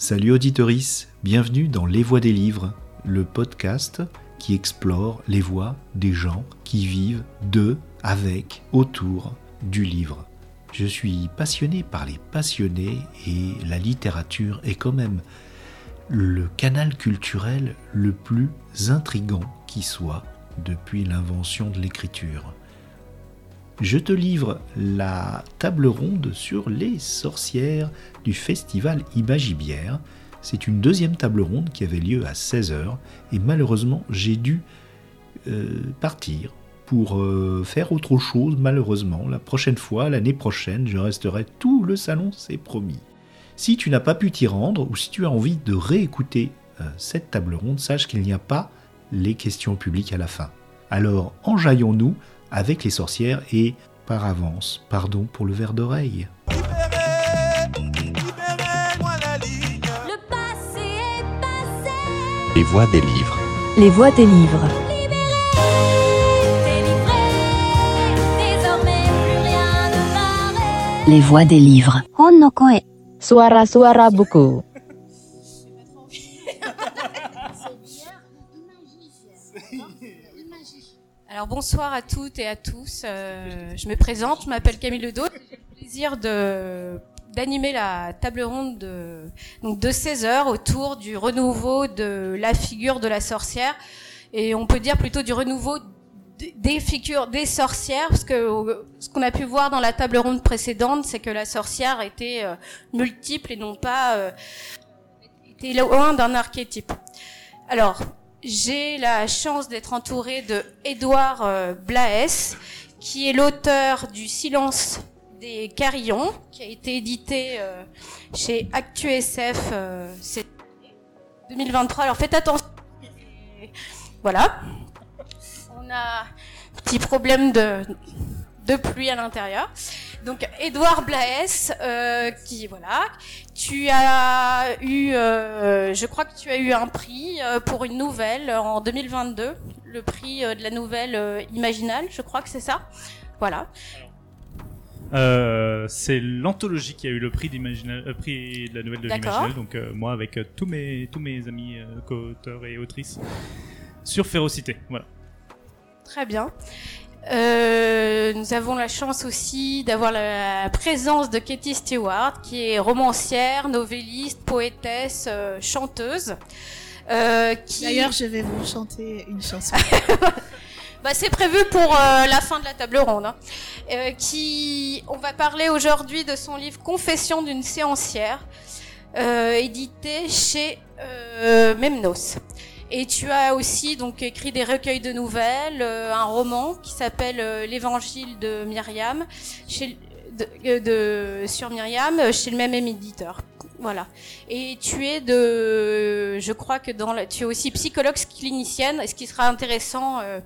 Salut auditoris, bienvenue dans Les Voix des livres, le podcast qui explore les voix des gens qui vivent de, avec, autour du livre. Je suis passionné par les passionnés et la littérature est quand même le canal culturel le plus intrigant qui soit depuis l'invention de l'écriture. Je te livre la table ronde sur les sorcières du festival Imagibière. C'est une deuxième table ronde qui avait lieu à 16h et malheureusement j'ai dû euh, partir pour euh, faire autre chose malheureusement. La prochaine fois, l'année prochaine, je resterai tout le salon, c'est promis. Si tu n'as pas pu t'y rendre ou si tu as envie de réécouter euh, cette table ronde, sache qu'il n'y a pas les questions publiques à la fin. Alors enjaillons-nous avec les sorcières et par avance, pardon pour le verre d'oreille. Les voix des livres. Les voix des livres. Les voix des livres. Suara-suara buku. Alors bonsoir à toutes et à tous. Euh, je me présente, je m'appelle Camille Ledo. J'ai le plaisir de d'animer la table ronde de, donc de 16 heures autour du renouveau de la figure de la sorcière. Et on peut dire plutôt du renouveau des figures des sorcières, parce que euh, ce qu'on a pu voir dans la table ronde précédente, c'est que la sorcière était euh, multiple et non pas euh, était loin d'un archétype. Alors, j'ai la chance d'être entourée de Édouard euh, Blaes, qui est l'auteur du Silence des Carillons, qui a été édité euh, chez ActuSF euh, cette année, 2023. Alors faites attention. Voilà. On a un petit problème de, de pluie à l'intérieur. Donc Édouard Blaes, euh, qui voilà, tu as eu, euh, je crois que tu as eu un prix euh, pour une nouvelle en 2022, le prix de la nouvelle Imaginale, je crois que c'est ça. Voilà. Euh, c'est l'anthologie qui a eu le prix, euh, prix de la nouvelle de l'Imaginal. Donc euh, moi avec tous mes tous mes amis co-auteurs et autrices sur Férocité. Voilà. Très bien. Euh, nous avons la chance aussi d'avoir la présence de Katie Stewart, qui est romancière, novelliste, poétesse, euh, chanteuse. Euh, qui... D'ailleurs, je vais vous chanter une chanson. Bah, c'est prévu pour euh, la fin de la table ronde. hein. Euh, qui, on va parler aujourd'hui de son livre Confession d'une séancière, euh, édité chez euh, Memnos. Et tu as aussi donc écrit des recueils de nouvelles, euh, un roman qui s'appelle euh, L'Évangile de Myriam, chez, de, euh, sur Myriam, chez le même éditeur. Voilà. Et tu es de, je crois que dans la, tu es aussi psychologue clinicienne, ce qui sera intéressant euh,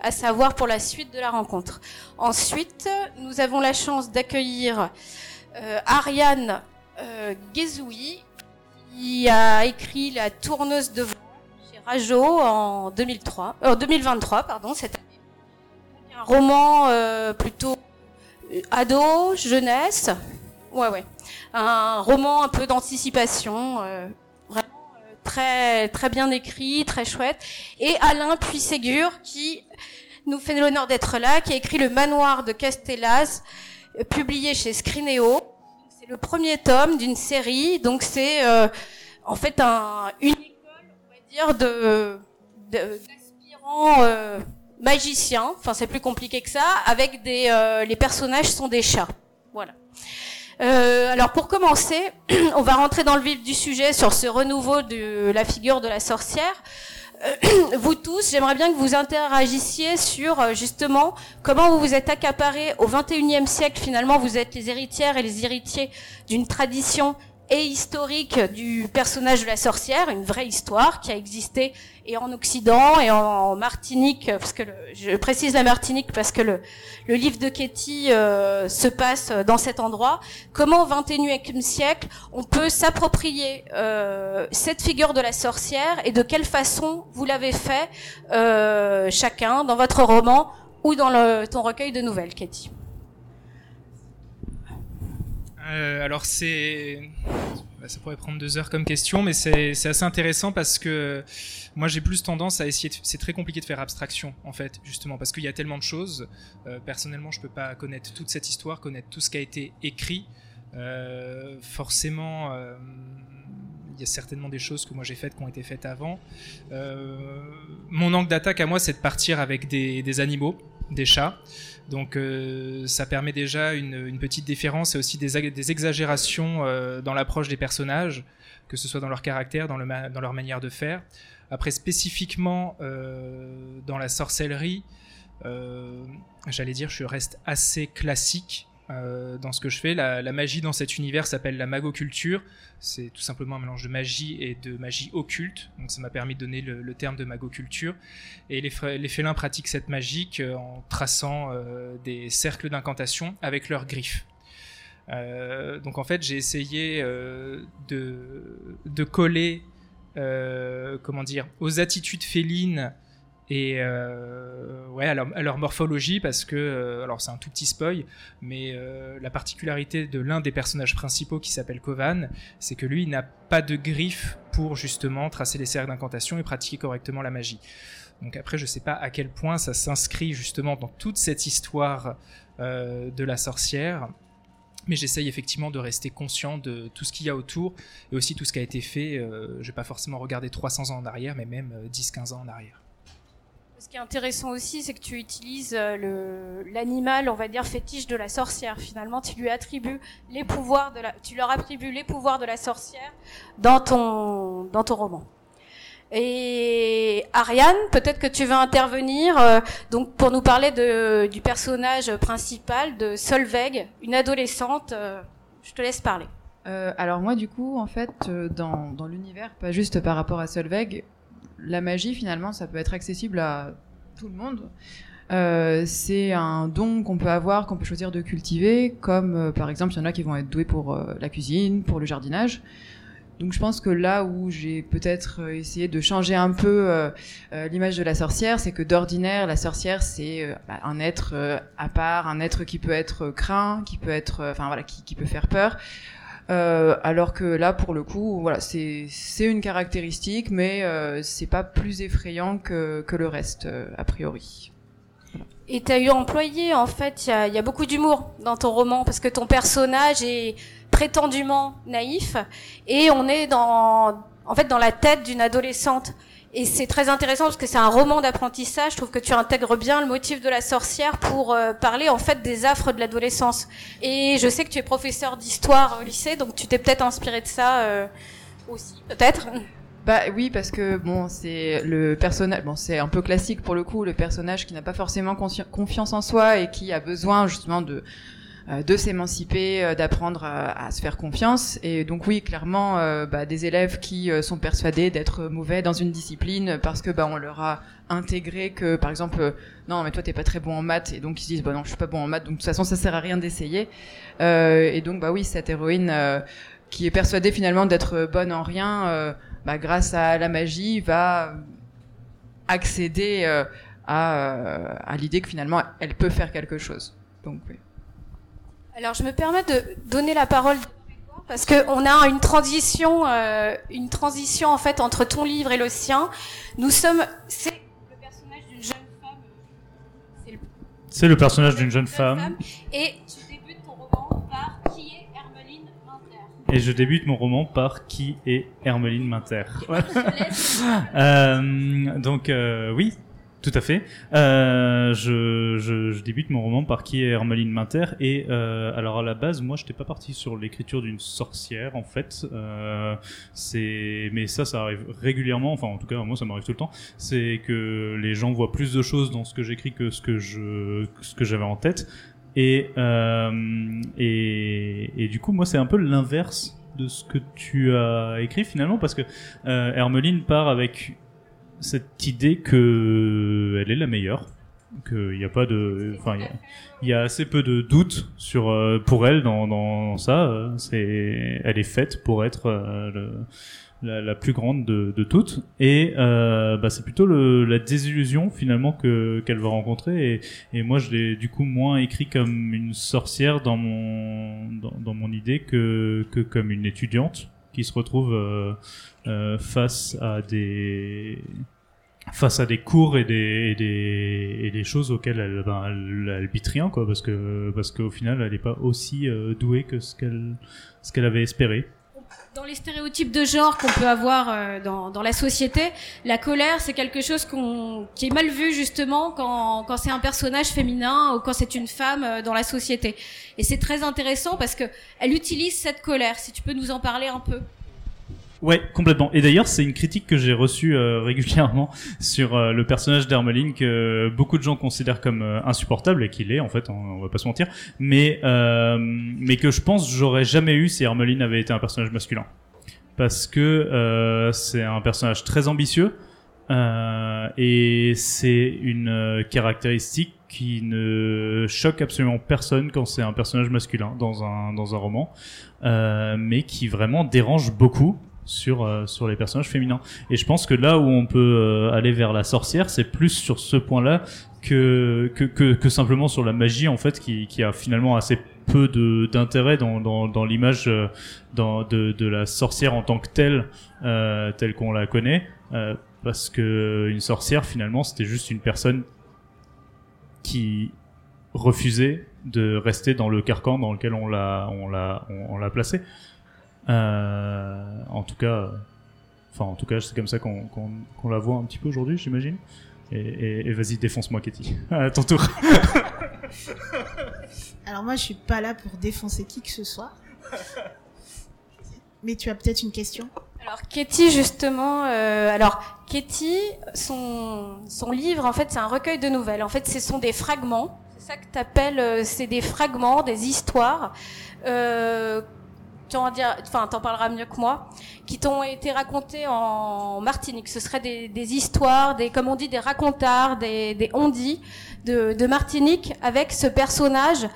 à savoir pour la suite de la rencontre. Ensuite, nous avons la chance d'accueillir euh, Ariane euh, qui a écrit La tourneuse de Rajo en 2003, euh, 2023, pardon, cette année. Un roman euh, plutôt euh, ado, jeunesse. Ouais, ouais. Un roman un peu d'anticipation, euh, vraiment euh, très très bien écrit, très chouette. Et Alain Puisségur qui nous fait l'honneur d'être là, qui a écrit Le Manoir de Castellaz, euh, publié chez Scrinéo. C'est le premier tome d'une série, donc c'est euh, en fait un, va de d'aspirants euh, magiciens. Enfin, c'est plus compliqué que ça. Avec des, euh, les personnages sont des chats. Voilà. Euh, alors pour commencer, on va rentrer dans le vif du sujet sur ce renouveau de la figure de la sorcière. Vous tous, j'aimerais bien que vous interagissiez sur justement comment vous vous êtes accaparés au 21e siècle. Finalement, vous êtes les héritières et les héritiers d'une tradition et historique du personnage de la sorcière, une vraie histoire qui a existé et en Occident et en Martinique, parce que je précise la Martinique parce que le, le livre de Ketty euh, se passe dans cet endroit. Comment au XXIe siècle on peut s'approprier euh, cette figure de la sorcière et de quelle façon vous l'avez fait euh, chacun dans votre roman ou dans le, ton recueil de nouvelles, Ketty? Euh, alors c'est Bah, ça pourrait prendre deux heures comme question, mais c'est assez intéressant parce que moi j'ai plus tendance à essayer. de- C'est très compliqué de faire abstraction en fait, justement parce qu'il y a tellement de choses. Euh, personnellement, je peux pas connaître toute cette histoire, connaître tout ce qui a été écrit. Euh, forcément, il y a certainement des choses que moi j'ai faites qui ont été faites avant. Mon angle d'attaque à moi, c'est de partir avec des animaux, des chats. Donc euh, ça permet déjà une, petite différence et aussi des, ag- des exagérations euh, dans l'approche des personnages, que ce soit dans leur caractère, dans, leur manière de faire. Après spécifiquement euh, dans la sorcellerie, j'allais dire je reste assez classique euh, dans ce que je fais. La, la magie dans cet univers s'appelle la magoculture. C'est tout simplement un mélange de magie et de magie occulte. Donc ça m'a permis de donner le, le terme de magoculture. Et les, les félins pratiquent cette magie euh, en traçant euh, des cercles d'incantation avec leurs griffes. Euh, donc en fait, j'ai essayé euh, de, de coller, comment dire, aux attitudes félines et euh, ouais, à leur, morphologie parce que, euh, alors c'est un tout petit spoil, mais euh, la particularité de l'un des personnages principaux qui s'appelle Kovan, c'est que lui n'a pas de griffes pour justement tracer les cercles d'incantation et pratiquer correctement la magie. Donc après, je sais pas à quel point ça s'inscrit justement dans toute cette histoire euh, de la sorcière. Mais j'essaye effectivement de rester conscient de tout ce qu'il y a autour et aussi tout ce qui a été fait. Euh, je vais pas forcément regarder 300 ans en arrière, mais même euh, 10-15 ans en arrière. Ce qui est intéressant aussi, c'est que tu utilises euh, l'animal, on va dire fétiche de la sorcière. Finalement, tu lui attribues les pouvoirs de la, tu leur attribues les pouvoirs de la sorcière dans ton dans ton roman. Et Ariane, peut-être que tu veux intervenir euh, donc pour nous parler de, du personnage principal de Solveig, une adolescente. euh, je te laisse parler. Alors moi du coup en fait dans, dans l'univers, pas juste par rapport à Solveig, la magie finalement ça peut être accessible à tout le monde. Euh, c'est un don qu'on peut avoir, qu'on peut choisir de cultiver, comme euh, par exemple il y en a qui vont être doués pour euh, la cuisine, pour le jardinage. Donc je pense que là où j'ai peut-être essayé de changer un peu l'image de la sorcière, c'est que d'ordinaire la sorcière c'est bah, un être à part, un être qui peut être craint, qui peut être, voilà, qui peut faire peur. Euh, alors que là, pour le coup, voilà, c'est une caractéristique, mais euh, c'est pas plus effrayant que que le reste euh, a priori. Et tu as eu employé, en fait, il y a, y a beaucoup d'humour dans ton roman, parce que ton personnage est prétendument naïf, et on est dans, en fait, dans la tête d'une adolescente. Et c'est très intéressant parce que c'est un roman d'apprentissage. Je trouve que tu intègres bien le motif de la sorcière pour euh, parler en fait des affres de l'adolescence. Et je sais que tu es professeur d'histoire au lycée, donc tu t'es peut-être inspiré de ça euh, aussi, peut-être. Bah oui, parce que bon, c'est le personnage, bon, c'est un peu classique pour le coup, le personnage qui n'a pas forcément confiance en soi et qui a besoin justement de de s'émanciper, euh, d'apprendre à, à se faire confiance. Et donc oui, clairement, euh, bah, des élèves qui euh, sont persuadés d'être mauvais dans une discipline parce que bah on leur a intégré que par exemple euh, non mais toi t'es pas très bon en maths et donc ils se disent bah non je suis pas bon en maths donc de toute façon ça sert à rien d'essayer. Euh, et donc bah oui cette héroïne euh, qui est persuadée finalement d'être bonne en rien. euh, bah, grâce à la magie, va accéder euh, à, euh, à l'idée que finalement elle peut faire quelque chose. Donc oui. Alors je me permets de donner la parole parce que on a une transition, euh, une transition en fait entre ton livre et le sien. Nous sommes, c'est le personnage d'une jeune femme. C'est le C'est le personnage d'une jeune femme. Et tu débutes ton roman par qui est Hermeline Minter. Et je débute mon roman par qui est Hermeline Minter. Euh, donc euh, oui, tout à fait. Euh, je, débute mon roman par qui est Hermeline Minter et euh, alors à la base moi je n'étais pas parti sur l'écriture d'une sorcière en fait. Euh, mais ça ça arrive régulièrement. Enfin en tout cas moi ça m'arrive tout le temps. C'est que les gens voient plus de choses dans ce que j'écris que ce que j'avais en tête. Et, et, du coup, moi, c'est un peu l'inverse de ce que tu as écrit finalement, parce que Hermeline part avec cette idée que elle est la meilleure, qu'il n'y a pas de, enfin, il y a- assez peu de doutes sur euh, pour elle dans, dans ça. C'est, elle est faite pour être euh, la, plus grande de, toutes, et euh, bah, c'est plutôt la désillusion finalement que qu'elle va rencontrer. Et, moi, je l'ai du coup moins écrit comme une sorcière dans mon dans mon idée que que comme une étudiante qui se retrouve euh, euh, face à des face à des cours et des, des, choses auxquelles elle, ben, elle bite rien quoi parce que parce qu'au final elle n'est pas aussi euh, douée que ce qu'elle ce qu'elle avait espéré Dans les stéréotypes de genre qu'on peut avoir euh, dans, dans la société, la colère, c'est quelque chose qu'on, qui est mal vu justement quand, quand c'est un personnage féminin ou quand c'est une femme euh, dans la société. Et c'est très intéressant parce que elle utilise cette colère. Si tu peux nous en parler un peu. Ouais, complètement. Et d'ailleurs, c'est une critique que j'ai reçue euh, régulièrement sur euh, le personnage d'Hermeline que beaucoup de gens considèrent comme euh, insupportable et qu'il est en fait, on, va pas se mentir, mais euh, mais que je pense j'aurais jamais eu si Hermeline avait été un personnage masculin, parce que euh, c'est un personnage très ambitieux et c'est une caractéristique qui ne choque absolument personne quand c'est un personnage masculin dans un dans un roman, euh, mais qui vraiment dérange beaucoup sur euh, sur les personnages féminins. Et je pense que là où on peut euh, aller vers la sorcière, c'est plus sur ce point-là que, que que que simplement sur la magie en fait, qui qui a finalement assez peu de d'intérêt dans dans dans l'image euh, dans de de la sorcière en tant que telle euh, telle qu'on la connaît. Euh, parce que une sorcière finalement c'était juste une personne qui refusait de rester dans le carcan dans lequel on l'a on l'a on, on l'a placé. Euh, en tout cas, enfin en tout cas c'est comme ça qu'on qu'on qu'on la voit un petit peu aujourd'hui, j'imagine. Et, et, et vas-y défonce-moi Katie. à ton tour. Alors moi, je suis pas là pour défoncer qui que ce soit. Mais tu as peut-être une question Alors Katie justement, euh, alors Katie, son son livre en fait c'est un recueil de nouvelles. En fait, ce sont des fragments. C'est ça que t'appelles, euh, c'est des fragments, des histoires. Euh, tu en dire, enfin parleras mieux que moi, qui t'ont été racontées en Martinique. Ce seraient des, histoires, des comme on dit, des racontards, des des on-dit de, Martinique avec ce personnage.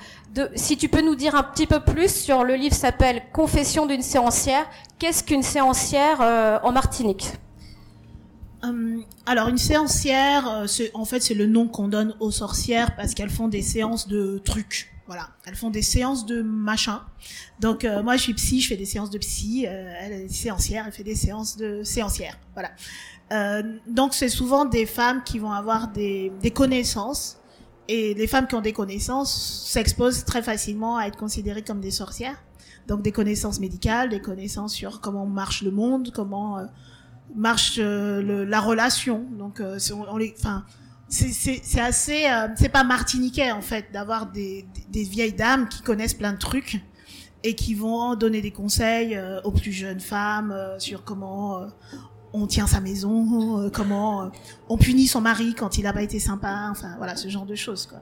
Si tu peux nous dire un petit peu plus sur le livre s'appelle Confession d'une séancière. Qu'est-ce qu'une séancière euh, en Martinique? Hum, alors une séancière, euh, en fait c'est le nom qu'on donne aux sorcières parce qu'elles font des séances de trucs. Voilà, elles font des séances de machin. Donc euh, moi je suis psy, je fais des séances de psy. euh, elle est séancière, elle fait des séances de séancière. Voilà. Euh, donc c'est souvent des femmes qui vont avoir des, connaissances et les femmes qui ont des connaissances s'exposent très facilement à être considérées comme des sorcières. Donc des connaissances médicales, des connaissances sur comment marche le monde, comment marche la relation. Donc, on, les, c'est- assez, euh, c'est pas martiniquais en fait d'avoir des, vieilles dames qui connaissent plein de trucs et qui vont donner des conseils euh, aux plus jeunes femmes euh, sur comment on tient sa maison, comment on punit son mari quand il a pas été sympa, enfin voilà ce genre de choses quoi.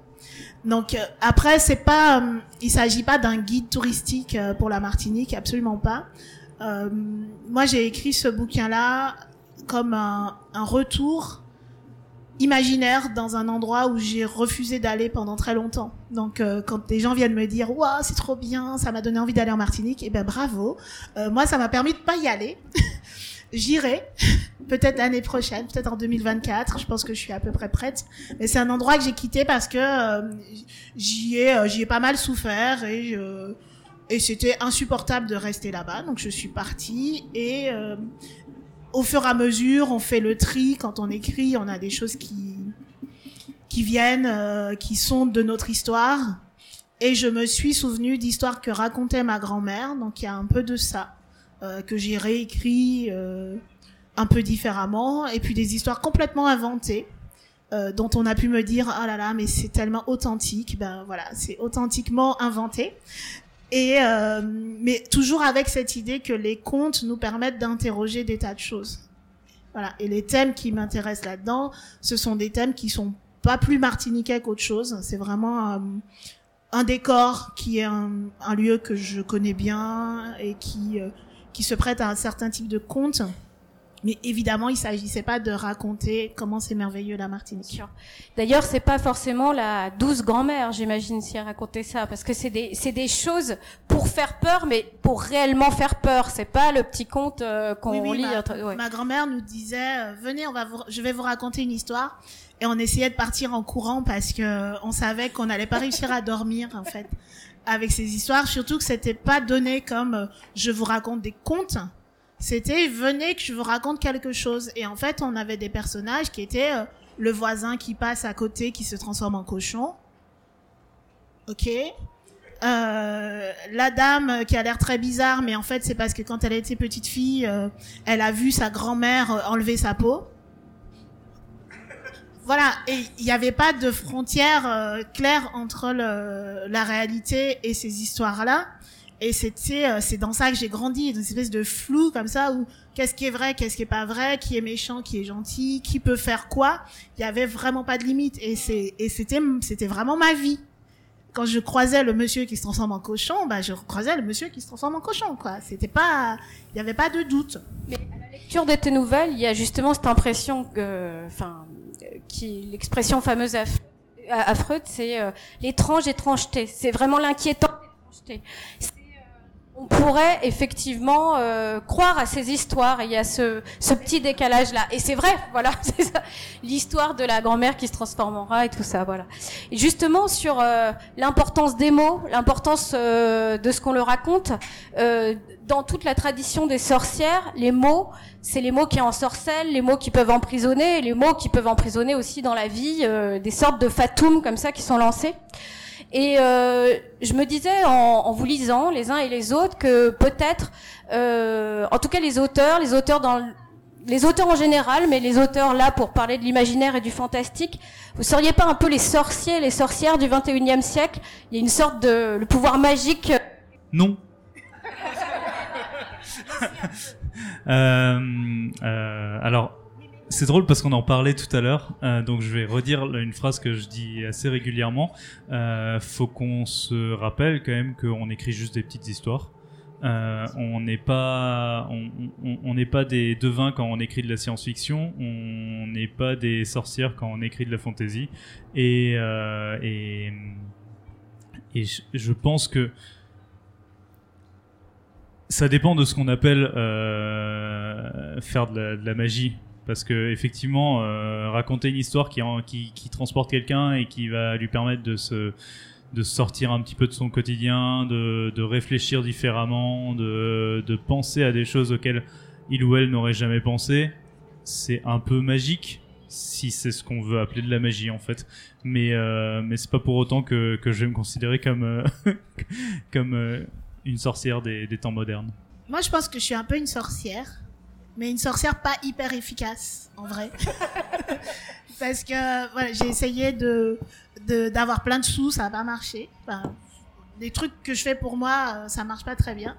Donc après c'est pas, il s'agit pas d'un guide touristique pour la Martinique, absolument pas. Moi, j'ai écrit ce bouquin-là comme un, un retour imaginaire dans un endroit où j'ai refusé d'aller pendant très longtemps. Donc, euh, quand des gens viennent me dire "Waouh, c'est trop bien, ça m'a donné envie d'aller en Martinique", eh ben bravo. Euh, moi, ça m'a permis de pas y aller. J'irai peut-être l'année prochaine, peut-être en 2024. Je pense que je suis à peu près prête. Mais c'est un endroit que j'ai quitté parce que euh, j'y ai, pas mal souffert et et c'était insupportable de rester là-bas, donc je suis partie et au fur et à mesure, on fait le tri. Quand on écrit, on a des choses qui qui viennent, euh, qui sont de notre histoire. Et je me suis souvenu d'histoires que racontait ma grand-mère, donc il y a un peu de ça euh, que j'ai réécrit euh, un peu différemment, et puis des histoires complètement inventées. euh, dont on a pu me dire ah là là mais c'est tellement authentique ben voilà c'est authentiquement inventé et euh, mais toujours avec cette idée que les contes nous permettent d'interroger des tas de choses. Voilà. Et les thèmes qui m'intéressent là-dedans, ce sont des thèmes qui sont pas plus martiniquais qu'autre chose. C'est vraiment euh, un décor qui est un, lieu que je connais bien et qui euh, qui se prête à un certain type de conte. Mais évidemment, il s'agissait pas de raconter comment c'est merveilleux la Martinique. D'ailleurs, c'est pas forcément la douce grand-mère, j'imagine, si elle racontait ça, parce que c'est des, c'est des choses pour faire peur, mais pour réellement faire peur. C'est pas le petit conte euh, qu'on Oui, oui, lit. ma, entre- ouais. ma grand-mère nous disait euh, venez on va vous, je vais vous raconter une histoire et on essayait de partir en courant parce que euh, on savait qu'on n'allait pas réussir à dormir en fait avec ces histoires surtout que c'était pas donné comme euh, je vous raconte des contes C'était venez que je vous raconte quelque chose. Et en fait, on avait des personnages qui étaient euh, le voisin qui passe à côté, qui se transforme en cochon. Ok. Euh, la dame qui a l'air très bizarre, mais en fait c'est parce que quand elle était petite fille, euh, elle a vu sa grand-mère euh, enlever sa peau. Voilà, et il n'y avait pas de frontière claire entre la réalité et ces histoires-là. Et c'était, euh, c'est dans ça que j'ai grandi, une espèce de flou comme ça où qu'est-ce qui est vrai, qu'est-ce qui est pas vrai, qui est méchant, qui est gentil, qui peut faire quoi. Il y avait vraiment pas de limite et c'est et c'était c'était vraiment ma vie. Quand je croisais le monsieur qui se transforme en cochon, bah je croisais le monsieur qui se transforme en cochon quoi. C'était pas, il y avait pas de doute. lecture de tes nouvelles, il y a justement cette impression que, enfin, qui l'expression fameuse à, à, à Freud, c'est euh, l'étrange étrangeté. C'est vraiment l'inquiétant étrangeté. On pourrait effectivement euh, croire à ces histoires et il y a ce, ce petit décalage là. Et c'est vrai, voilà, c'est ça. L'histoire de la grand-mère qui se transforme en rat et tout ça, voilà. Et justement sur euh, l'importance des mots, l'importance euh, de ce qu'on leur raconte, euh, dans toute la tradition des sorcières, les mots, c'est les mots qui ensorcellent, les mots qui peuvent emprisonner, les mots qui peuvent emprisonner aussi dans la vie, euh, des sortes de fatums comme ça qui sont lancés. Et euh, je me disais en, en vous lisant les uns et les autres que peut-être, euh, en tout cas les auteurs, les auteurs dans le- les auteurs en général, mais les auteurs là pour parler de l'imaginaire et du fantastique, vous seriez pas un peu les sorciers, les sorcières du 21e siècle? Il y a une sorte de le pouvoir magique. Non. Euh, euh, alors, c'est drôle parce qu'on en parlait tout à l'heure, euh, donc je vais redire une phrase que je dis assez régulièrement. Euh, faut qu'on se rappelle quand même qu'on écrit juste des petites histoires. Euh, on n'est pas, on, n'est pas des devins quand on écrit de la science-fiction. On n'est pas des sorcières quand on écrit de la fantasy. Et et et je, pense que ça dépend de ce qu'on appelle faire de la magie. Parce que effectivement, euh, raconter une histoire qui, transporte quelqu'un et qui va lui permettre de se, sortir un petit peu de son quotidien, de, réfléchir différemment, de, penser à des choses auxquelles il ou elle n'aurait jamais pensé, c'est un peu magique, si c'est ce qu'on veut appeler de la magie en fait. Mais, euh, mais c'est pas pour autant que, je vais me considérer comme, euh, euh, une sorcière des temps modernes. Moi, je pense que je suis un peu une sorcière, mais une sorcière pas hyper efficace, en vrai. Parce que voilà, j'ai essayé de d'avoir plein de sous, ça n'a pas marché. Enfin, des trucs que je fais pour moi, euh, ça marche pas très bien.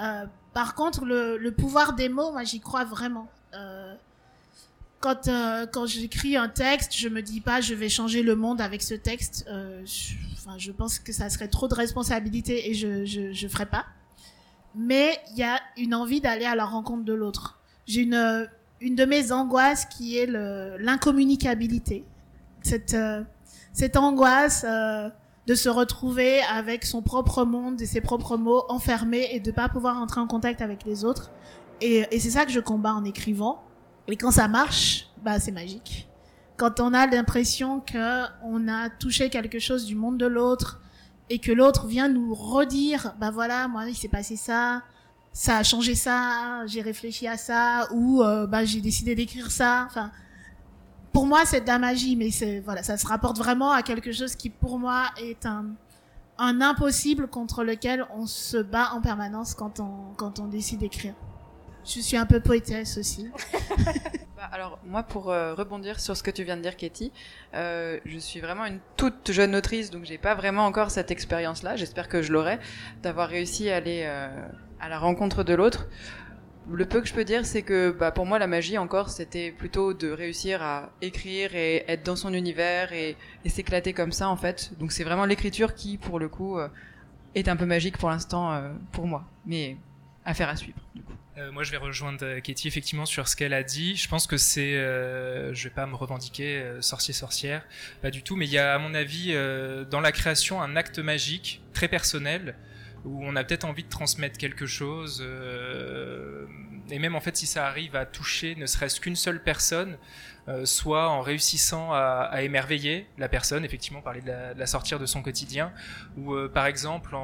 Euh, par contre, le, le pouvoir des mots, moi, j'y crois vraiment. Euh, quand euh, quand j'écris un texte, je me dis pas je vais changer le monde avec ce texte. Je, enfin, je pense que ça serait trop de responsabilité et je je je ferais pas mais il y a une envie d'aller à la rencontre de l'autre. J'ai une, euh, une de mes angoisses qui est l'incommunicabilité. Cette, euh, cette angoisse euh, de se retrouver avec son propre monde et ses propres mots enfermés et de pas pouvoir entrer en contact avec les autres. Et, et c'est ça que je combats en écrivant. Et quand ça marche, bah c'est magique. Quand on a l'impression que on a touché quelque chose du monde de l'autre, et que l'autre vient nous redire, bah voilà, moi il s'est passé ça, ça a changé ça, j'ai réfléchi à ça, ou euh, bah j'ai décidé d'écrire ça. Enfin, pour moi c'est de la magie, mais c'est voilà, ça se rapporte vraiment à quelque chose qui pour moi est un un impossible contre lequel on se bat en permanence quand on quand on décide d'écrire. Je suis un peu poétesse aussi. Bah, alors moi pour euh, rebondir sur ce que tu viens de dire Katie, euh, je suis vraiment une toute jeune autrice donc j'ai pas vraiment encore cette expérience là, j'espère que je l'aurai, d'avoir réussi à aller euh, à la rencontre de l'autre. Le peu que je peux dire c'est que bah, pour moi la magie encore c'était plutôt de réussir à écrire et être dans son univers et, s'éclater comme ça en fait. Donc c'est vraiment l'écriture qui pour le coup euh, est un peu magique pour l'instant euh, pour moi, mais affaire à suivre. Euh, moi, je vais rejoindre Katie effectivement sur ce qu'elle a dit. Je pense que c'est, euh, je vais pas me revendiquer sorcier sorcière, pas du tout, mais il y a à mon avis dans la création un acte magique très personnel où on a peut-être envie de transmettre quelque chose. euh, et même en fait, si ça arrive à toucher ne serait-ce qu'une seule personne, euh, soit en réussissant à, à émerveiller la personne, effectivement parler de la, de la sortir de son quotidien, ou euh, par exemple en,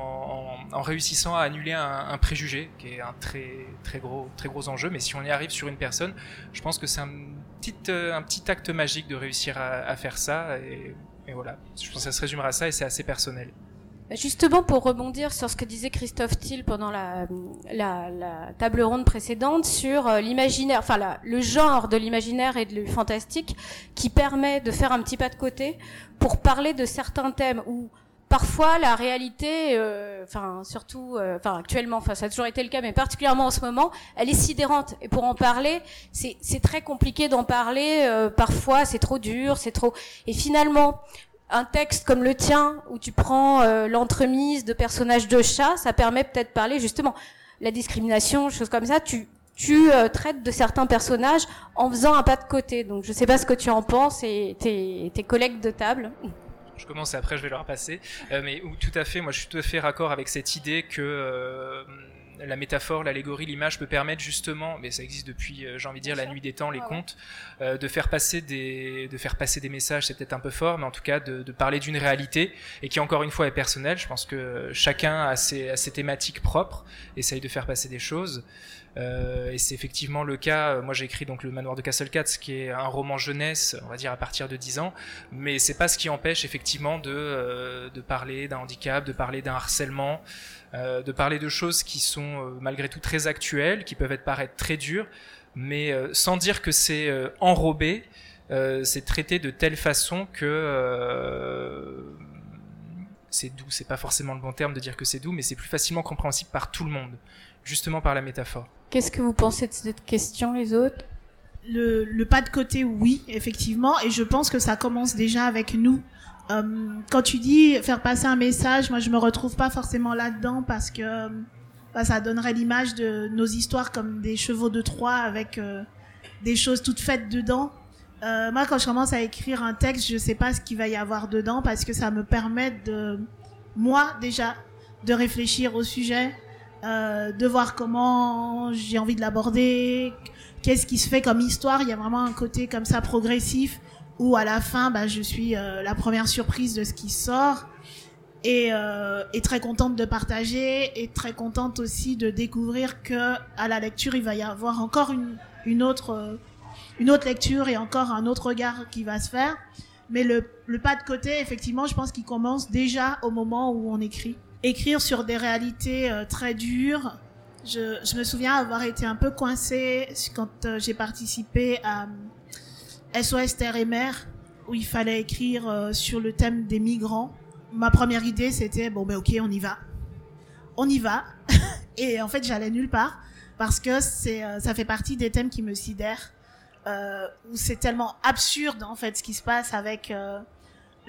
en- en réussissant à annuler un, un préjugé, qui est un très très gros très gros enjeu. Mais si on y arrive sur une personne, je pense que c'est un petit euh, un petit acte magique de réussir à, à faire ça. Et, et voilà, je pense que ça se résumera à ça et c'est assez personnel. Bah, Justement, pour rebondir sur ce que disait Christophe Thiel pendant la, la, la table ronde précédente sur euh, l'imaginaire, enfin la- le genre de l'imaginaire et le fantastique qui permet de faire un petit pas de côté pour parler de certains thèmes où parfois la réalité, euh, enfin surtout, euh, enfin actuellement, enfin ça a toujours été le cas, mais particulièrement en ce moment, elle est sidérante. Et pour en parler, c'est c'est très compliqué d'en parler. euh, parfois, c'est trop dur, c'est trop. Et finalement, un texte comme le tien, où tu prends euh, l'entremise de personnages de chats, ça permet peut-être de parler justement la discrimination, choses comme ça. Tu, tu euh, traites de certains personnages en faisant un pas de côté. Donc je sais pas ce que tu en penses et tes, tes collègues de table. Je commence et après je vais leur passer. Euh, mais tout à fait, moi je suis tout à fait raccord avec cette idée que euh, la métaphore, l'allégorie, l'image peut permettre justement, mais ça existe depuis, euh, j'ai envie de dire, la nuit des temps, les Ah ouais. contes, euh, de faire passer des, de faire passer des messages. C'est peut-être un peu fort, mais en tout cas de, de parler d'une réalité et qui encore une fois est personnelle. Je pense que chacun a ses, a ses thématiques propres, essaye de faire passer des choses. Euh, et c'est effectivement le cas. Euh, Moi, j'ai écrit donc le Manoir de Castle Cats, qui est un roman jeunesse, on va dire à partir de 10 ans, mais c'est pas ce qui empêche effectivement de, euh, de parler d'un handicap, de parler d'un harcèlement, euh, de parler de choses qui sont euh, malgré tout très actuelles, qui peuvent être paraître très dures, mais euh, sans dire que c'est enrobé, c'est traité de telle façon que c'est doux. C'est pas forcément le bon terme de dire que c'est doux, mais c'est plus facilement compréhensible par tout le monde, justement par la métaphore. Qu'est-ce que vous pensez de cette question, les autres? Le, le pas de côté, oui, effectivement, et je pense que ça commence déjà avec nous. Euh, quand tu dis faire passer un message, moi je me retrouve pas forcément là-dedans parce que euh, bah, ça donnerait l'image de nos histoires comme des chevaux de Troie avec euh, des choses toutes faites dedans. Euh, moi, quand je commence à écrire un texte, je sais pas ce qu'il va y avoir dedans parce que ça me permet de, moi déjà, de réfléchir au sujet, euh, de voir comment j'ai envie de l'aborder, qu'est-ce qui se fait comme histoire. Il y a vraiment un côté comme ça progressif où à la fin, bah, je suis euh, la première surprise de ce qui sort et, euh, et très contente de partager et très contente aussi de découvrir que à la lecture il va y avoir encore une, une autre une autre lecture et encore un autre regard qui va se faire. Mais le, le pas de côté, effectivement, je pense qu'il commence déjà au moment où on écrit. Écrire sur des réalités euh, très dures. Je, me souviens avoir été un peu coincée quand euh, j'ai participé à euh, SOS Terre et Mer, où il fallait écrire euh, sur le thème des migrants. Ma première idée, c'était bon, ben ok, on y va. On y va. et en fait, j'allais nulle part parce que c'est, euh, ça fait partie des thèmes qui me sidèrent euh, où c'est tellement absurde en fait ce qui se passe avec euh,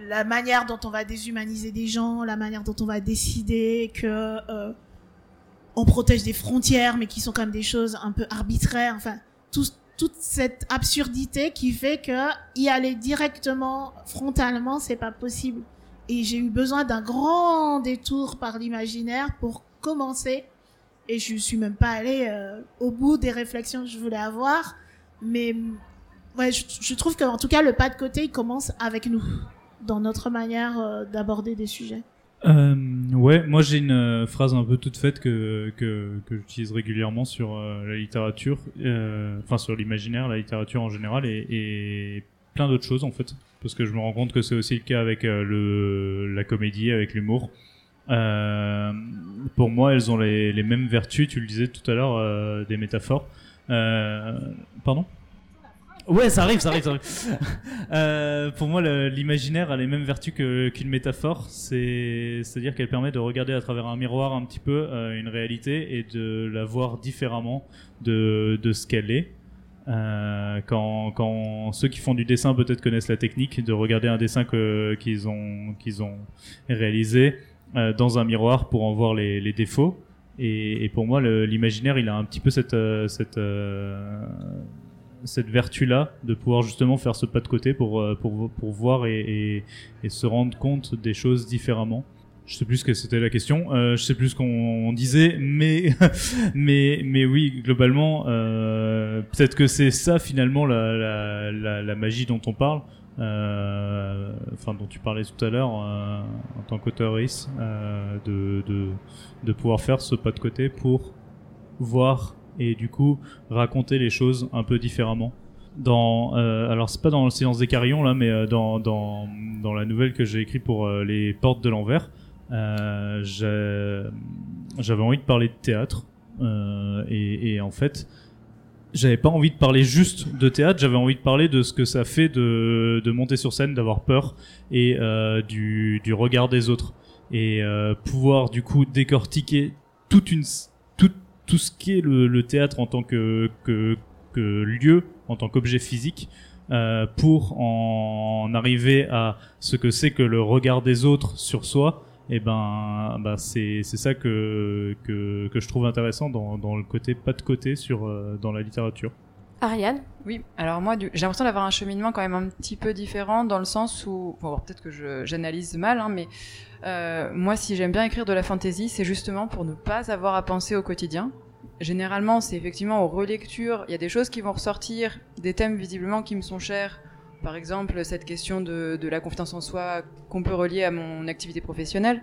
la manière dont on va déshumaniser des gens, la manière dont on va décider que euh, on protège des frontières, mais qui sont quand même des choses un peu arbitraires. Enfin, tout, toute cette absurdité qui fait que y aller directement, frontalement, c'est pas possible. Et j'ai eu besoin d'un grand détour par l'imaginaire pour commencer. Et je suis même pas allée euh, au bout des réflexions que je voulais avoir. Mais ouais, je, je trouve qu'en tout cas, le pas de côté, il commence avec nous, dans notre manière euh, d'aborder des sujets. Euh, ouais, moi j'ai une euh, phrase un peu toute faite que, que, j'utilise régulièrement sur la littérature, enfin sur l'imaginaire, la littérature en général et, et plein d'autres choses en fait. Parce que je me rends compte que c'est aussi le cas avec le, la comédie, avec l'humour. Pour moi, elles ont les, les mêmes vertus, tu le disais tout à l'heure, des métaphores. Pardon? Ouais, ça arrive, ça arrive, ça arrive. Euh, pour moi, l'imaginaire a les mêmes vertus qu'une métaphore. C'est, c'est-à-dire qu'elle permet de regarder à travers un miroir un petit peu euh, une réalité et de la voir différemment de, ce qu'elle est. Euh, quand, ceux qui font du dessin peut-être connaissent la technique de regarder un dessin qu'ils ont, réalisé dans un miroir pour en voir les, défauts. Et, pour moi, l'imaginaire, il a un petit peu cette, cette vertu-là de pouvoir justement faire ce pas de côté pour, euh, pour, pour voir et, et, se rendre compte des choses différemment. je sais plus ce que c'était la question, euh, je sais plus ce qu'on disait, mais mais mais oui, globalement, euh, peut-être que c'est ça finalement la, la, la, magie dont on parle, euh, enfin dont tu parlais tout à l'heure euh, en tant qu'auteuriste, euh, de, de de pouvoir faire ce pas de côté pour voir et du coup raconter les choses un peu différemment. Dans euh, alors c'est pas dans le silence des carillons là, mais euh, dans dans dans la nouvelle que j'ai écrite pour euh, les portes de l'envers. J'avais envie de parler de théâtre et, en fait j'avais pas envie de parler juste de théâtre j'avais envie de parler de ce que ça fait de, de monter sur scène d'avoir peur et du, du regard des autres et pouvoir du coup décortiquer toute une tout, ce qui est le, le théâtre en tant que, lieu en tant qu'objet physique euh, pour en arriver à ce que c'est que le regard des autres sur soi et ben, ben c'est c'est ça que, que que je trouve intéressant dans dans le côté pas de côté sur euh, dans la littérature. Ariane Oui, alors moi, j'ai l'impression d'avoir un cheminement quand même un petit peu différent dans le sens où, bon, peut-être que j'analyse mal, hein, mais euh, moi, si j'aime bien écrire de la fantasy, c'est justement pour ne pas avoir à penser au quotidien. Généralement, c'est effectivement aux relectures, il y a des choses qui vont ressortir, des thèmes visiblement qui me sont chers. Par exemple, cette question de la confiance en soi qu'on peut relier à mon activité professionnelle.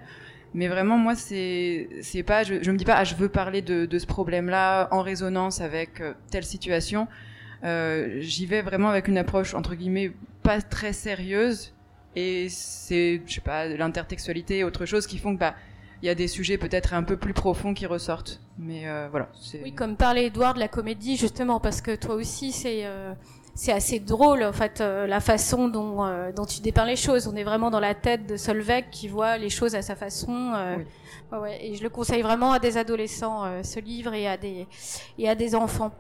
Mais vraiment, moi, c'est pas, je, je me dis pas, ah, je veux parler de, ce problème-là en résonance avec euh, telle situation. Euh, J'y vais vraiment avec une approche entre guillemets pas très sérieuse. Et c'est, je sais pas, l'intertextualité, autre chose qui font que bah il y a des sujets peut-être un peu plus profonds qui ressortent. Mais euh, voilà. Oui, comme parlait Edouard de la comédie, justement, parce que toi aussi, c'est c'est assez drôle, en fait, euh, la façon dont, euh, dont tu dépeins les choses. On est vraiment dans la tête de Solveig qui voit les choses à sa façon. euh, Oui. ouais, ouais, et je le conseille vraiment à des adolescents, euh, ce livre, et à des, et à des enfants.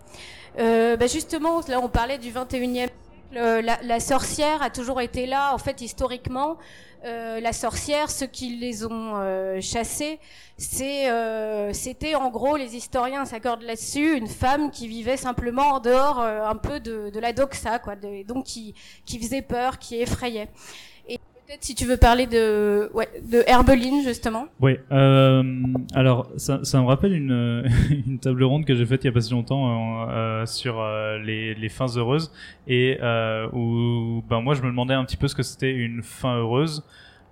Euh, bah, justement, là, on parlait du 21e siècle. Euh, La, la sorcière a toujours été là, en fait, historiquement. Euh, la sorcière, ceux qui les ont euh, chassés, c'est, euh, c'était en gros, les historiens s'accordent là-dessus, une femme qui vivait simplement en dehors euh, un peu de, de la doxa, quoi, de- donc qui, qui faisait peur, qui effrayait. Peut-être si tu veux parler de, ouais, de Herbeline justement. Ouais. Euh, alors ça, ça me rappelle une une table ronde que j'ai faite il y a pas si longtemps euh, euh, sur euh, les les fins heureuses et euh, où ben moi je me demandais un petit peu ce que c'était une fin heureuse.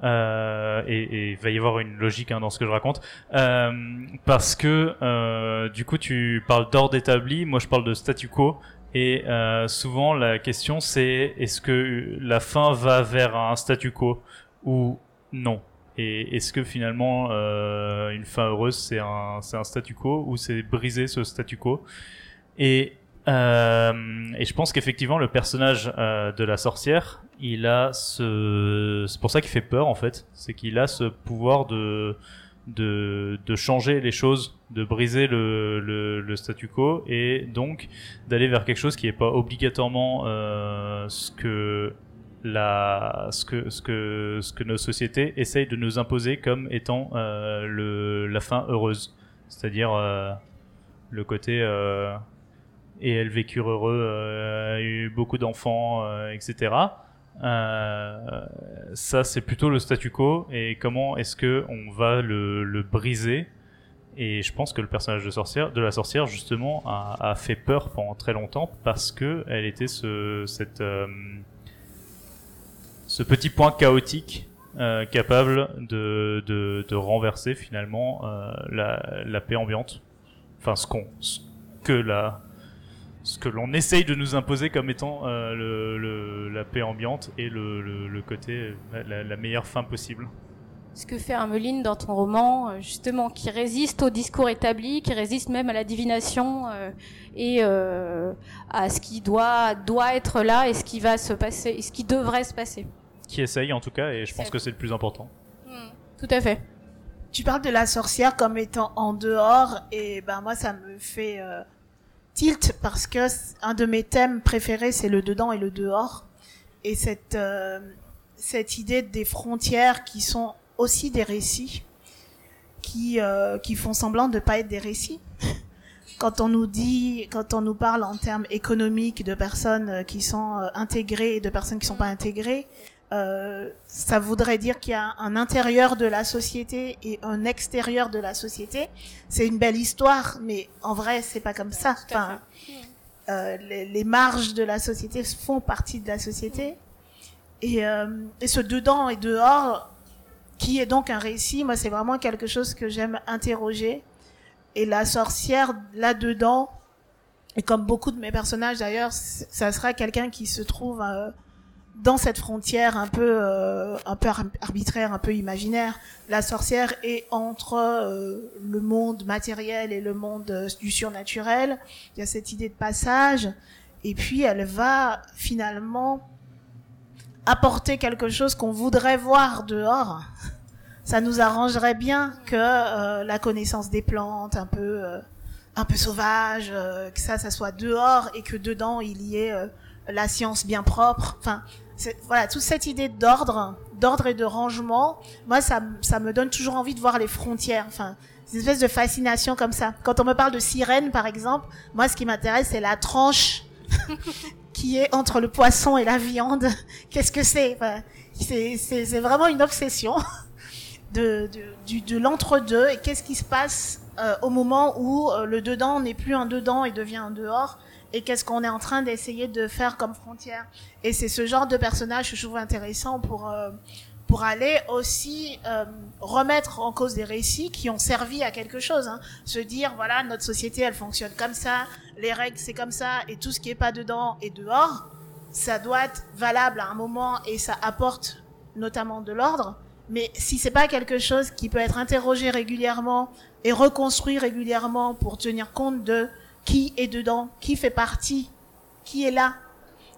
Euh, et et il va y avoir une logique hein, dans ce que je raconte euh, parce que euh, du coup tu parles d'ordre établi moi je parle de statu quo et euh, souvent la question c'est est-ce que la fin va vers un statu quo ou non? Et est-ce que finalement euh, une fin heureuse c'est un c'est un statu quo ou c'est briser ce statu quo? Et euh, et je pense qu'effectivement le personnage euh, de la sorcière il a ce c'est pour ça qu'il fait peur en fait. C'est qu'il a ce pouvoir de de, de changer les choses, de briser le, le, le statu quo et donc d'aller vers quelque chose qui n'est pas obligatoirement euh, ce que la ce que ce que ce que nos sociétés essayent de nous imposer comme étant euh, le la fin heureuse, c'est-à-dire euh, le côté euh, et elles vécurent heureux, euh, eu beaucoup d'enfants, euh, etc. Euh, ça, c'est plutôt le statu quo et comment est-ce que on va le, briser? Et je pense que le personnage de la sorcière, justement, a, fait peur pendant très longtemps parce que elle était ce, euh, petit point chaotique euh, capable de, renverser finalement la, la paix ambiante. Enfin, ce qu'on, ce que la, ce que l'on essaye de nous imposer comme étant euh, le, le- la paix ambiante et le, le, le côté la, la meilleure fin possible. Ce que fait Hermeline dans ton roman, euh, justement, qui résiste au discours établi, qui résiste même à la divination euh, et euh, à ce qui doit, doit être là et ce qui va se passer, et ce qui devrait se passer. Qui essaye en tout cas, et je pense que c'est le plus important. Tout à fait. Tu parles de la sorcière comme étant en dehors et ben moi ça me fait euh, tilt parce que un de mes thèmes préférés c'est le dedans et le dehors. Et cette euh, cette idée des frontières qui sont aussi des récits qui euh, qui font semblant de pas être des récits. Quand on nous dit quand on nous parle en termes économiques de personnes qui sont euh, intégrées et de personnes qui sont pas intégrées euh, ça voudrait dire qu'il y a un intérieur de la société et un extérieur de la société. C'est une belle histoire, mais en vrai, c'est pas comme ça. Enfin, euh, les, les marges de la société font partie de la société. Et, euh, et ce dedans et dehors, qui est donc un récit, moi, c'est vraiment quelque chose que j'aime interroger. Et la sorcière, là-dedans, et comme beaucoup de mes personnages d'ailleurs, ça sera quelqu'un qui se trouve euh, dans cette frontière un peu, euh, un peu ar- arbitraire, un peu imaginaire. La sorcière est entre euh, le monde matériel et le monde euh, du surnaturel. Il y a cette idée de passage. Et puis elle va finalement apporter quelque chose qu'on voudrait voir dehors. Ça nous arrangerait bien que euh, la connaissance des plantes, un peu, euh, un peu sauvage, que ça, ça soit dehors et que dedans il y ait la science bien propre. Enfin, voilà, toute cette idée d'ordre, d'ordre et de rangement, moi, ça, ça me donne toujours envie de voir les frontières. Enfin, une espèce de fascination comme ça. Quand on me parle de sirène, par exemple, moi, ce qui m'intéresse, c'est la tranche qui est entre le poisson et la viande. Qu'est-ce que c'est? Enfin, C'est vraiment une obsession de, de, de l'entre-deux et qu'est-ce qui se passe euh, au moment où euh, le dedans n'est plus un dedans et devient un dehors et qu'est-ce qu'on est en train d'essayer de faire comme frontière. Et c'est ce genre de personnage que je trouve intéressant pour, euh, pour aller aussi euh, remettre en cause des récits qui ont servi à quelque chose. Hein. Se dire, voilà, notre société, elle fonctionne comme ça, les règles, c'est comme ça, et tout ce qui est pas dedans est dehors. Ça doit être valable à un moment et ça apporte notamment de l'ordre. Mais si c'est pas quelque chose qui peut être interrogé régulièrement et reconstruit régulièrement pour tenir compte de qui est dedans, qui fait partie, qui est là,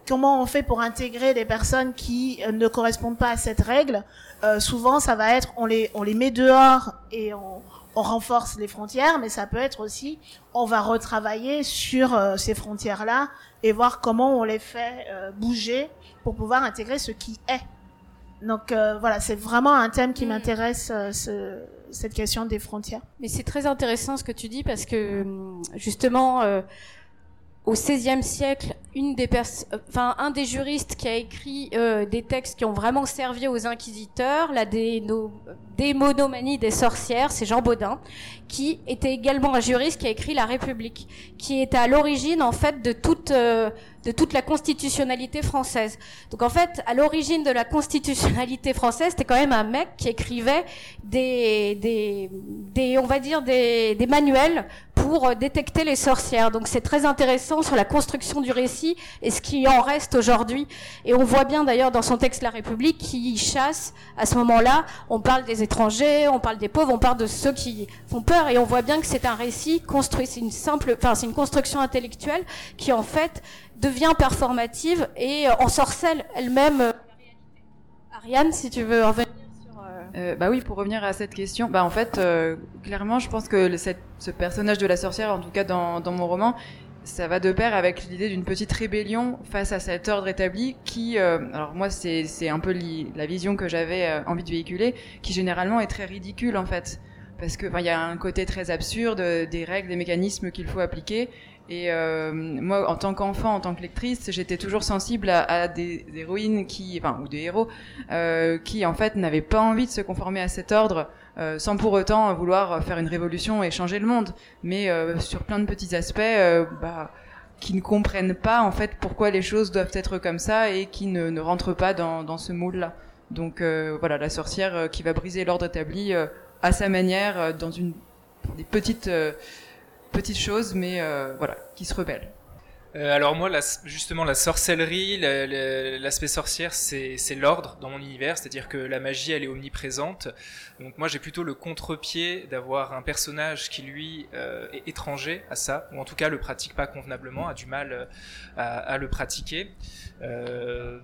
comment on fait pour intégrer des personnes qui euh, ne correspondent pas à cette règle, euh, souvent ça va être on les on les met dehors et on, on renforce les frontières, mais ça peut être aussi on va retravailler sur euh, ces frontières là et voir comment on les fait euh, bouger pour pouvoir intégrer ce qui est. Donc euh, voilà, c'est vraiment un thème qui Mm. m'intéresse, euh, ce- cette question des frontières. Mais c'est très intéressant ce que tu dis parce que hum, justement, euh, au XVIe siècle, euh, un des juristes qui a écrit euh, des textes qui ont vraiment servi aux inquisiteurs, la démonomanie des sorcières, c'est Jean Baudin, qui était également un juriste qui a écrit La République, qui était à l'origine en fait de toute euh, de toute la constitutionnalité française. Donc en fait, à l'origine de la constitutionnalité française, c'était quand même un mec qui écrivait des, des, des on va dire des, des manuels pour euh, détecter les sorcières. Donc c'est très intéressant sur la construction du récit et ce qui en reste aujourd'hui. Et on voit bien d'ailleurs dans son texte La République qui chasse à ce moment-là. On parle des étrangers, on parle des pauvres, on parle de ceux qui font peur et on voit bien que c'est un récit construit, c'est une simple, enfin c'est une construction intellectuelle qui en fait devient performative et euh, ensorcelle elle-même euh. Ariane, si tu veux sur. Euh, bah oui, pour revenir à cette question, bah en fait, euh, clairement, je pense que ce personnage de la sorcière, en tout cas dans, mon roman, ça va de pair avec l'idée d'une petite rébellion face à cet ordre établi qui, euh, alors moi, c'est un peu la vision que j'avais envie de véhiculer, qui généralement est très ridicule en fait, parce que il y a un côté très absurde des règles, des mécanismes qu'il faut appliquer. Et euh, moi, en tant qu'enfant, en tant que lectrice, j'étais toujours sensible à, des héroïnes qui, enfin, ou des héros euh, qui en fait n'avaient pas envie de se conformer à cet ordre euh, sans pour autant vouloir faire une révolution et changer le monde, mais euh, sur plein de petits aspects euh, bah, qui ne comprennent pas en fait pourquoi les choses doivent être comme ça et qui ne, rentrent pas dans, dans ce moule-là. Donc euh, voilà, la sorcière qui va briser l'ordre établi à sa manière, dans une des petites petites choses, mais euh, voilà, qui se rebelle. Euh, alors moi, justement, la sorcellerie, la- la- l'aspect sorcière, c'est l'ordre dans mon univers, c'est-à-dire que la magie, elle est omniprésente. Donc moi, j'ai plutôt le contre-pied d'avoir un personnage qui, lui, euh, est étranger à ça, ou en tout cas le pratique pas convenablement, a du mal euh, à, le pratiquer.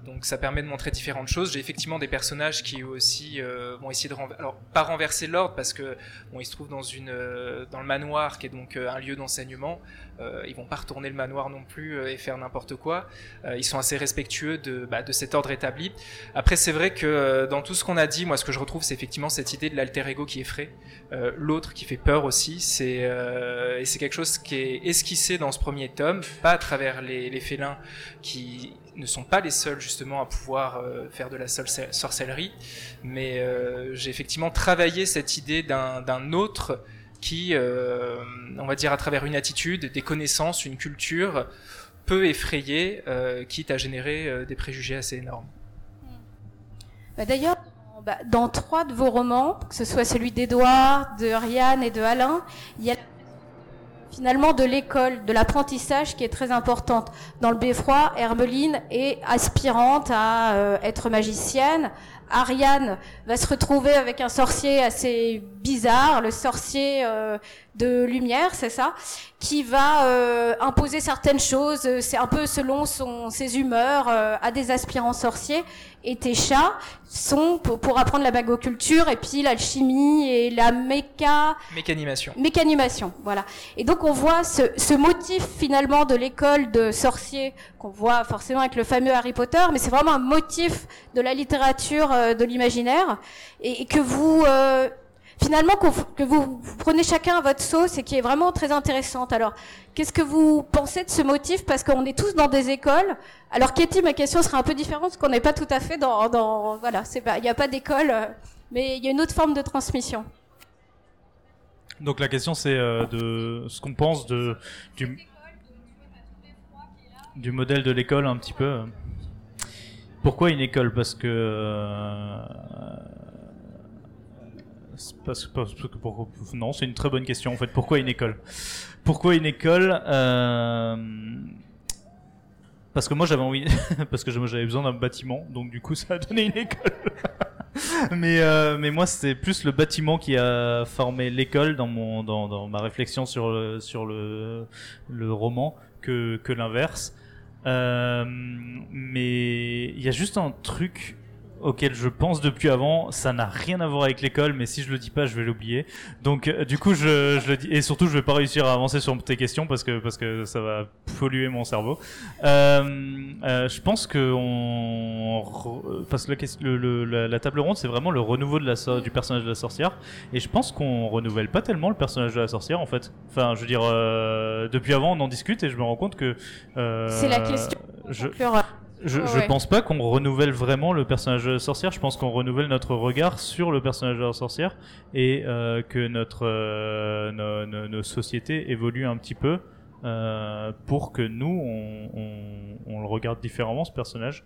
Donc ça permet de montrer différentes choses. J'ai effectivement des personnages qui aussi vont essayer de renverser, alors pas renverser l'ordre parce que bon, ils se trouvent dans une dans le manoir qui est donc un lieu d'enseignement. Euh, ils vont pas retourner le manoir non plus euh, et faire n'importe quoi. Euh, ils sont assez respectueux de, bah, de cet ordre établi. Après, c'est vrai que euh, dans tout ce qu'on a dit, moi, ce que je retrouve, c'est effectivement cette idée de l'alter ego qui effraie, l'autre qui fait peur aussi. C'est et c'est quelque chose qui est esquissé dans ce premier tome, pas à travers les, félins qui ne sont pas les seuls justement à pouvoir faire de la sorcellerie, mais j'ai effectivement travaillé cette idée d'un autre qui, euh, on va dire à travers une attitude, des connaissances, une culture, peut effrayer, euh, quitte à générer euh, des préjugés assez énormes. Bah, D'ailleurs, bah, dans trois de vos romans, que ce soit celui d'Edouard, de Ariane et de Alain, il y a finalement de l'école, de l'apprentissage qui est très importante. Dans le beffroi, Hermeline est aspirante à euh, être magicienne. Ariane va se retrouver avec un sorcier assez bizarre, le sorcier euh, de lumière, c'est ça, qui va euh, imposer certaines choses, c'est un peu selon son, ses humeurs euh, à des aspirants sorciers. Et tes chats sont pour, pour apprendre la bagoculture et puis l'alchimie et la méca, Mécanimation. mécanimation, voilà. Et donc on voit ce, ce motif finalement de l'école de sorciers qu'on voit forcément avec le fameux Harry Potter, mais c'est vraiment un motif de la littérature euh, de l'imaginaire et, et que vous euh, finalement que vous, prenez chacun à votre sauce et qui est vraiment très intéressante. Alors qu'est-ce que vous pensez de ce motif? Parce qu'on est tous dans des écoles. Alors Katie, ma question sera un peu différente parce qu'on n'est pas tout à fait dans, voilà, il n'y a pas d'école, mais il y a une autre forme de transmission. Donc la question c'est euh, de ce qu'on pense du, du modèle de l'école un petit peu. Pourquoi une école? Parce que euh, non, c'est une très bonne question en fait. Pourquoi une école? Pourquoi une école Euh, Parce que moi j'avais envie, parce que j'avais besoin d'un bâtiment, donc du coup ça a donné une école. mais euh, mais moi c'est plus le bâtiment qui a formé l'école dans mon dans, dans ma réflexion sur le sur le le roman que que l'inverse. Euh, mais il y a juste un truc auquel je pense depuis avant, ça n'a rien à voir avec l'école, mais si je le dis pas, je vais l'oublier. Donc euh, du coup, je, je le dis et surtout, je vais pas réussir à avancer sur tes questions parce que parce que ça va polluer mon cerveau. Euh, euh, je pense que on parce que la, ques- le- le- la, la table ronde, c'est vraiment le renouveau de la du personnage de la sorcière, et je pense qu'on renouvelle pas tellement le personnage de la sorcière en fait. Enfin, je veux dire, euh, depuis avant, on en discute et je me rends compte que C'est la question. Je, je, Ouais, je pense pas qu'on renouvelle vraiment le personnage de la sorcière. Je pense qu'on renouvelle notre regard sur le personnage de la sorcière et euh, que notre euh, nos, nos- nos sociétés évoluent un petit peu euh, pour que nous on, on, on le regarde différemment ce personnage.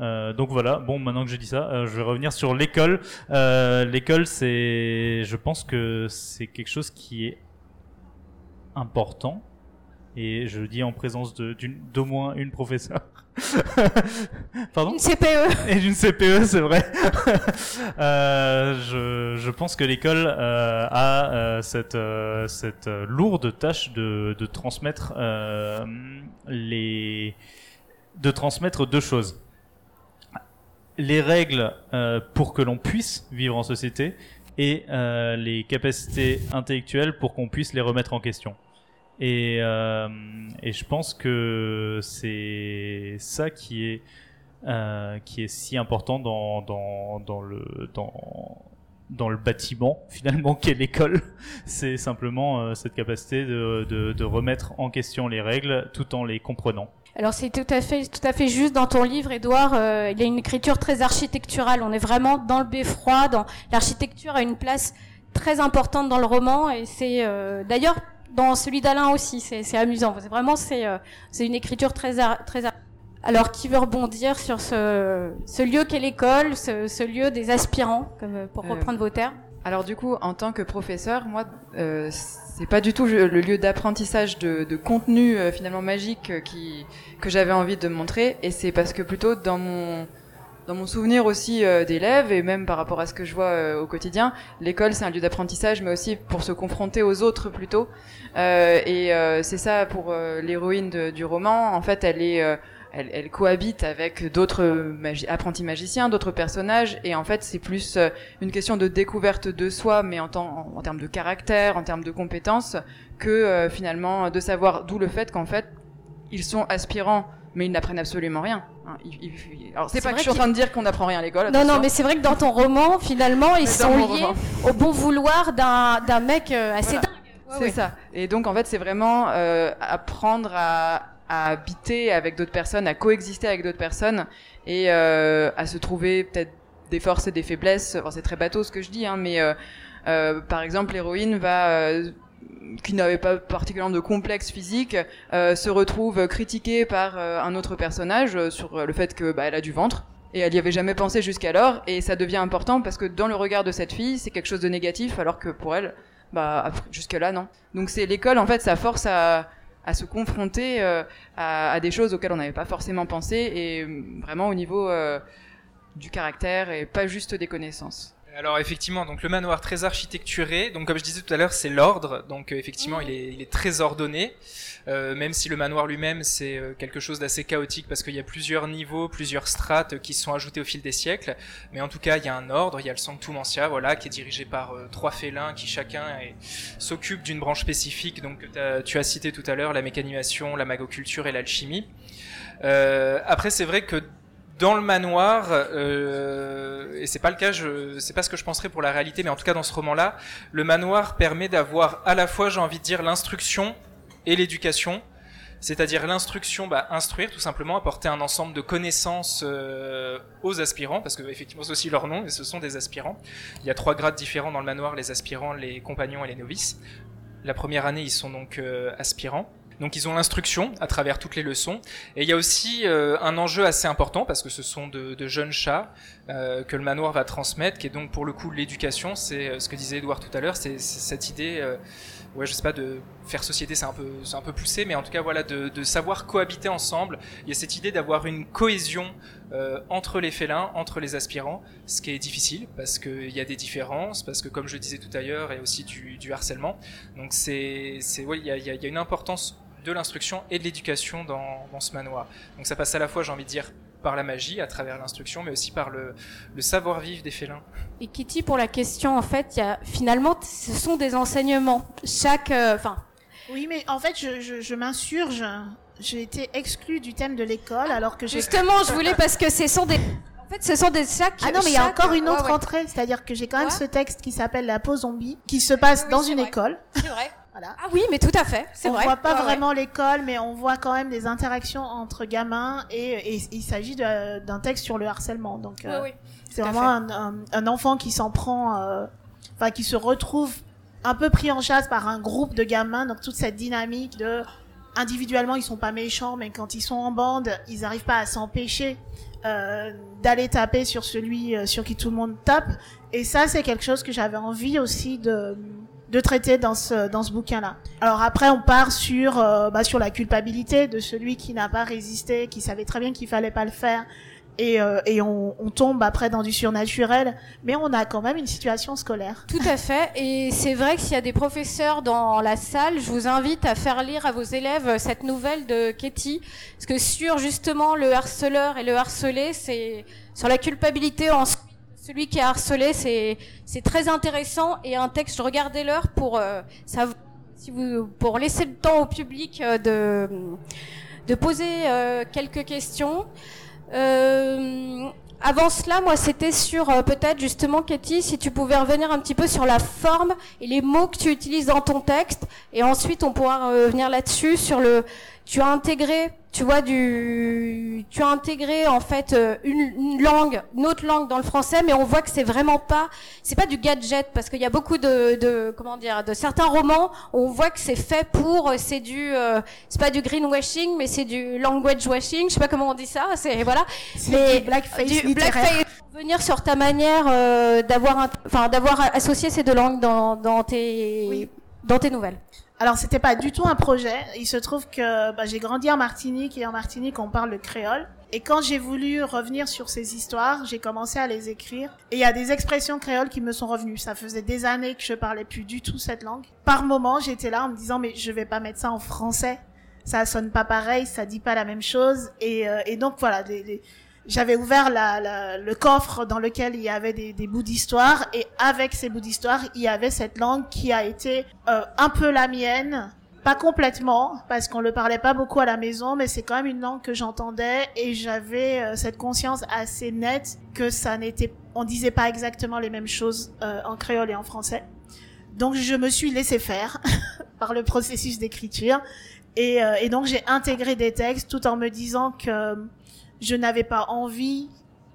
Euh, donc voilà. Bon, maintenant que j'ai dit ça, euh, je vais revenir sur l'école. Euh, l'école, c'est, je pense que c'est quelque chose qui est important et je le dis en présence d'au moins une professeure. Pardon Une CPE. Et d'une CPE, c'est vrai. Euh, je, je pense que l'école euh, a euh, cette, cette lourde tâche de, de transmettre les de transmettre deux choses. Les règles pour que l'on puisse vivre en société et les capacités intellectuelles pour qu'on puisse les remettre en question. Et, euh, et je pense que c'est ça qui est euh, qui est si important dans dans dans le dans dans le bâtiment finalement qu'est l'école. C'est simplement euh, cette capacité de, de de remettre en question les règles tout en les comprenant. Alors c'est tout à fait tout à fait juste dans ton livre, Édouard. euh, il y a une écriture très architecturale. On est vraiment dans le beffroi. Dans l'architecture a une place très importante dans le roman et c'est euh, d'ailleurs dans celui d'Alain aussi. C'est c'est amusant. C'est vraiment c'est euh, une écriture très très. Alors qui veut rebondir sur ce ce lieu qu'est l'école, ce, ce lieu des aspirants, comme pour Euh, reprendre vos termes. Alors du coup, en tant que professeur, moi, euh, c'est pas du tout le le lieu d'apprentissage de, de contenu euh, finalement magique euh, qui que j'avais envie de montrer, et c'est parce que plutôt dans mon dans mon souvenir aussi euh, d'élèves et même par rapport à ce que je vois euh, au quotidien, l'école c'est un lieu d'apprentissage, mais aussi pour se confronter aux autres plutôt. Euh, et euh, c'est ça pour l'héroïne du roman. En fait, elle cohabite avec d'autres apprentis magiciens, d'autres personnages, et en fait c'est plus une question de découverte de soi, mais en, termes de caractère, en termes de compétences, que finalement de savoir d'où le fait qu'en fait ils sont aspirants, mais ils n'apprennent absolument rien. hein. Ils- ils- alors c'est pas que je suis en train de dire qu'on n'apprend rien à l'école. Non, non, mais c'est vrai que dans ton roman, finalement, ils sont liés roman. au bon vouloir d'un d'un mec euh, assez Voilà. dingue. Ouais, c'est ouais. ça. Et donc en fait, c'est vraiment euh, apprendre à, à habiter avec d'autres personnes, à coexister avec d'autres personnes et euh, à se trouver peut-être des forces et des faiblesses. Enfin, c'est très bateau ce que je dis, hein, mais euh, par exemple, l'héroïne va qui n'avait pas particulièrement de complexe physique, euh, se retrouve critiquée par euh, un autre personnage euh, sur le fait que bah, elle a du ventre. Et elle y avait jamais pensé jusqu'alors, et ça devient important parce que dans le regard de cette fille, c'est quelque chose de négatif, alors que pour elle, bah après- jusque-là non. Donc c'est l'école en fait, ça force à, se confronter à, des choses auxquelles on n'avait pas forcément pensé, et vraiment au niveau du caractère et pas juste des connaissances. Alors effectivement, donc le manoir très architecturé, donc comme je disais tout à l'heure, c'est l'ordre, donc euh, effectivement il, est, très ordonné, euh, même si le manoir lui-même c'est euh, quelque chose d'assez chaotique parce qu'il y a plusieurs niveaux, plusieurs strates qui sont ajoutés au fil des siècles, mais en tout cas il y a un ordre, il y a le Sanctum Ancia, voilà, qui est dirigé par trois félins qui chacun s'occupe d'une branche spécifique, donc tu as cité tout à l'heure, la mécanimation, la magoculture et l'alchimie. Après c'est vrai que dans le manoir, euh, et c'est pas le cas, je, c'est pas ce que je penserais pour la réalité, mais en tout cas dans ce roman-là, le manoir permet d'avoir à la fois, j'ai envie de dire, l'instruction et l'éducation. C'est-à-dire l'instruction, bah, instruire tout simplement, apporter un ensemble de connaissances euh, aux aspirants, parce que effectivement c'est aussi leur nom, et ce sont des aspirants. Il y a trois grades différents dans le manoir les aspirants, les compagnons et les novices. La première année, ils sont donc euh, aspirants. Donc ils ont l'instruction à travers toutes les leçons. Et il y a aussi euh, un enjeu assez important parce que ce sont de, de jeunes chats euh, que le manoir va transmettre, qui est donc pour le coup l'éducation. C'est euh, ce que disait Edouard tout à l'heure, c'est cette idée, euh, ouais, je sais pas, de faire société, c'est un peu, c'est un peu poussé, mais en tout cas voilà, de, de savoir cohabiter ensemble. Il y a cette idée d'avoir une cohésion euh, entre les félins, entre les aspirants, ce qui est difficile parce qu'il y a des différences, parce que comme je disais tout à l'heure, il y a aussi du, du harcèlement. Donc c'est, c'est, ouais, il y a- il y a une importance de l'instruction et de l'éducation dans, dans ce manoir. Donc ça passe à la fois, j'ai envie de dire, par la magie, à travers l'instruction, mais aussi par le, le savoir-vivre des félins. Et Kitty, pour la question, en fait, il y a, finalement, ce sont des enseignements. Chaque, euh, enfin, Oui, mais en fait, je, je, je m'insurge. J'ai été exclue du thème de l'école alors que j'ai. justement, je voulais parce que ce sont des, en fait, ce sont des chaque. Ah non, mais il y a encore une autre ouais, ouais. entrée, c'est-à-dire que j'ai quand même Ouais. ce texte qui s'appelle La peau zombie, qui se passe Oui, dans une vrai. école. C'est vrai. Voilà. Ah oui, mais tout à fait. C'est on vrai. voit pas ouais. vraiment l'école, mais on voit quand même des interactions entre gamins et, et il s'agit d'un texte sur le harcèlement. Donc euh, Oui, c'est vraiment un, un- un enfant qui s'en prend, euh, enfin qui se retrouve un peu pris en chasse par un groupe de gamins. Donc toute cette dynamique de individuellement ils sont pas méchants, mais quand ils sont en bande, ils n'arrivent pas à s'empêcher euh, d'aller taper sur celui sur qui tout le monde tape. Et ça, c'est quelque chose que j'avais envie aussi de de traiter dans ce dans ce bouquin-là. Alors après, on part sur euh, bah, sur la culpabilité de celui qui n'a pas résisté, qui savait très bien qu'il fallait pas le faire, et euh, et on, on tombe après dans du surnaturel, mais on a quand même une situation scolaire. Tout à fait. Et c'est vrai que s'il y a des professeurs dans la salle, je vous invite à faire lire à vos élèves cette nouvelle de Katie. Parce que sur justement le harceleur et le harcelé, c'est sur la culpabilité en celui qui est harcelé, c'est c'est très intéressant et un texte. Regardez l'heure pour euh, savoir si vous pour laisser le temps au public euh, de de poser euh, quelques questions. Euh, avant cela, moi, c'était sur euh, peut-être justement, Katie, si tu pouvais revenir un petit peu sur la forme et les mots que tu utilises dans ton texte, et ensuite on pourra revenir là-dessus sur le. Tu as intégré, tu vois, du, tu as intégré en fait euh, une, une langue, une autre langue dans le français, mais on voit que c'est vraiment pas, c'est pas du gadget parce qu'il y a beaucoup de, de, comment dire, de certains romans, on voit que c'est fait pour, euh, c'est du, euh, c'est pas du greenwashing, mais c'est du language washing, je sais pas comment on dit ça, c'est voilà. Mais du blackface du blackface. Venir sur ta manière euh, d'avoir, enfin d'avoir associé ces deux langues dans, dans tes, Oui. dans tes nouvelles. Alors c'était pas du tout un projet. Il se trouve que bah, j'ai grandi en Martinique et en Martinique on parle le créole. Et quand j'ai voulu revenir sur ces histoires, j'ai commencé à les écrire. Et il y a des expressions créoles qui me sont revenues. Ça faisait des années que je parlais plus du tout cette langue. Par moment, j'étais là en me disant mais je vais pas mettre ça en français. ça sonne pas pareil, ça dit pas la même chose. Et, euh, et donc voilà, j'avais ouvert la, la- le coffre dans lequel il y avait des, des bouts d'histoire, et avec ces bouts d'histoire, il y avait cette langue qui a été euh, un peu la mienne. Pas complètement, parce qu'on le parlait pas beaucoup à la maison, mais c'est quand même une langue que j'entendais et j'avais euh, cette conscience assez nette que ça n'était, on disait pas exactement les mêmes choses euh, en créole et en français. Donc je me suis laissé faire par le processus d'écriture et, euh, et donc j'ai intégré des textes tout en me disant que je n'avais pas envie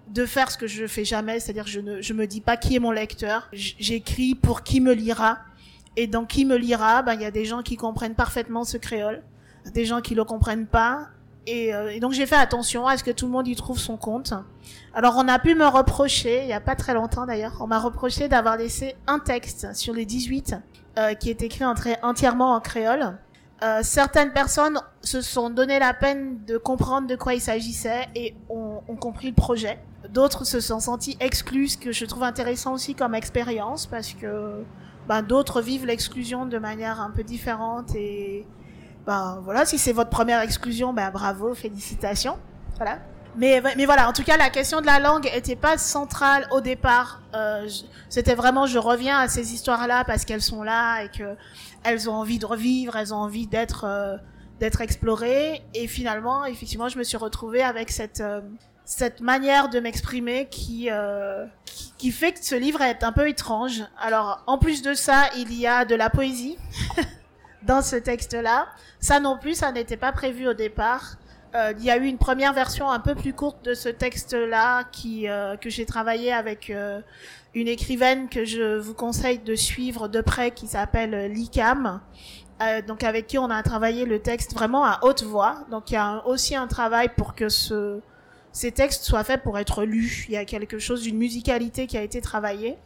de faire ce que je fais jamais, c'est-à-dire je ne je me dis pas qui est mon lecteur, j'écris pour qui me lira et dans qui me lira, ben il y a des gens qui comprennent parfaitement ce créole, des gens qui le comprennent pas et, euh, et donc j'ai fait attention à ce que tout le monde y trouve son compte. Alors on a pu me reprocher, il y a pas très longtemps d'ailleurs, on m'a reproché d'avoir laissé un texte sur les 18 euh, qui est écrit entièrement en créole. Euh, certaines personnes se sont donné la peine de comprendre de quoi il s'agissait et ont, compris le projet. D'autres se sont sentis exclus, ce que je trouve intéressant aussi comme expérience parce que ben, d'autres vivent l'exclusion de manière un peu différente et ben voilà, si c'est votre première exclusion, ben bravo, félicitations. Voilà. Mais, mais voilà, en tout cas, la question de la langue était pas centrale au départ. Euh, C'était vraiment, je reviens à ces histoires-là parce qu'elles sont là et que elles ont envie de revivre, elles ont envie d'être euh, explorées. Et finalement, effectivement, je me suis retrouvée avec cette euh, cette manière de m'exprimer qui, euh, qui qui fait que ce livre est un peu étrange. Alors, en plus de ça, il y a de la poésie dans ce texte-là. Ça non plus, ça n'était pas prévu au départ. Euh, il y a eu une première version un peu plus courte de ce texte-là qui euh, que j'ai travaillé avec euh, une écrivaine que je vous conseille de suivre de près qui s'appelle Likam. Euh, donc avec qui on a travaillé le texte vraiment à haute voix. Donc il y a aussi un travail pour que ce ces textes soient faits pour être lus. Il y a quelque chose d'une musicalité qui a été travaillée.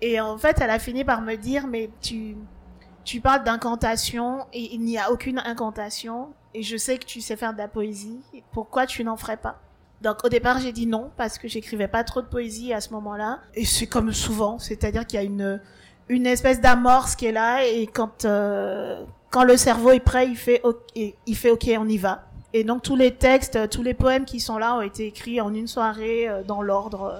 Et en fait, elle a fini par me dire mais tu tu parles d'incantation et il n'y a aucune incantation et je sais que tu sais faire de la poésie. Pourquoi tu n'en ferais pas? Donc au départ j'ai dit non parce que j'écrivais pas trop de poésie à ce moment-là et c'est comme souvent, c'est-à-dire qu'il y a une une espèce d'amorce qui est là et quand euh, quand le cerveau est prêt, il fait ok, il fait ok, on y va. Et donc tous les textes, euh, tous les poèmes qui sont là ont été écrits en une soirée euh, dans l'ordre.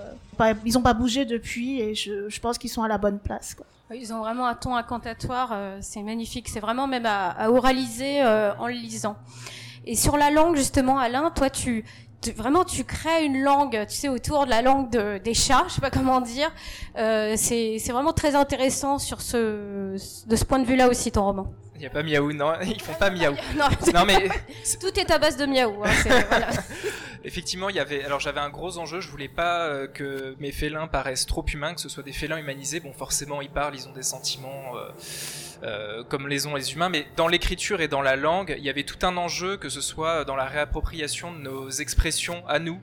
Ils ont pas bougé depuis et je, je pense qu'ils sont à la bonne place. Ils ont vraiment un ton incantatoire, euh, c'est magnifique. C'est vraiment même à, à oraliser euh, en le lisant. Et sur la langue, justement, Alain, toi, tu, tu- vraiment, tu crées une langue, tu sais, autour de la langue de, des chats, je sais pas comment dire. Euh, c'est c'est vraiment très intéressant sur ce, de ce point de vue-là aussi, ton roman. Il n'y a pas miaou, non, ils font pas miaou. Non, Non mais tout est à base de miaou. Hein, voilà. Effectivement, il y avait. Alors j'avais un gros enjeu. Je voulais pas euh, que mes félins paraissent trop humains, que ce soit des félins humanisés. Bon, forcément, ils parlent, ils ont des sentiments euh, euh, comme les ont les humains. Mais dans l'écriture et dans la langue, il y avait tout un enjeu, que ce soit dans la réappropriation de nos expressions à nous.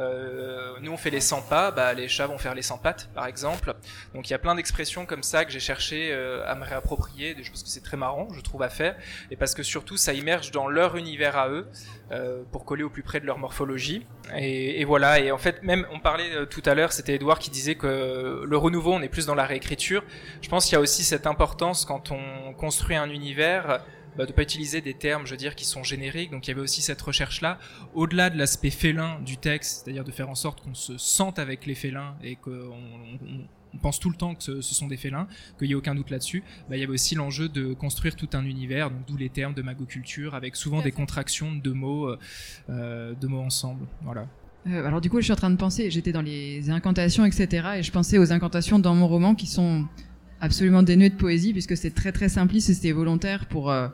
Euh, nous on fait les 100 pas, bah, les chats vont faire les 100 pattes par exemple. Donc il y a plein d'expressions comme ça que j'ai cherché euh, à me réapproprier, je pense que c'est très marrant, je trouve à faire, et parce que surtout ça immerge dans leur univers à eux, euh, pour coller au plus près de leur morphologie. Et, et voilà, et en fait même on parlait euh, tout à l'heure, c'était Edouard qui disait que le renouveau on est plus dans la réécriture. Je pense qu'il y a aussi cette importance quand on construit un univers bah, de pas utiliser des termes, je veux dire, qui sont génériques. Donc il y avait aussi cette recherche-là, au-delà de l'aspect félin du texte, c'est-à-dire de faire en sorte qu'on se sente avec les félins et qu'on on- on pense tout le temps que ce, ce sont des félins, qu'il n'y ait aucun doute là-dessus. Bah, il y avait aussi l'enjeu de construire tout un univers, donc d'où les termes de magoculture, avec souvent des contractions de mots, euh, euh, de mots ensemble. Voilà. Euh, alors du coup, je suis en train de penser, j'étais dans les incantations, etc. Et je pensais aux incantations dans mon roman qui sont absolument dénuées de poésie, puisque c'est très très simpliste et c'était volontaire pour euh,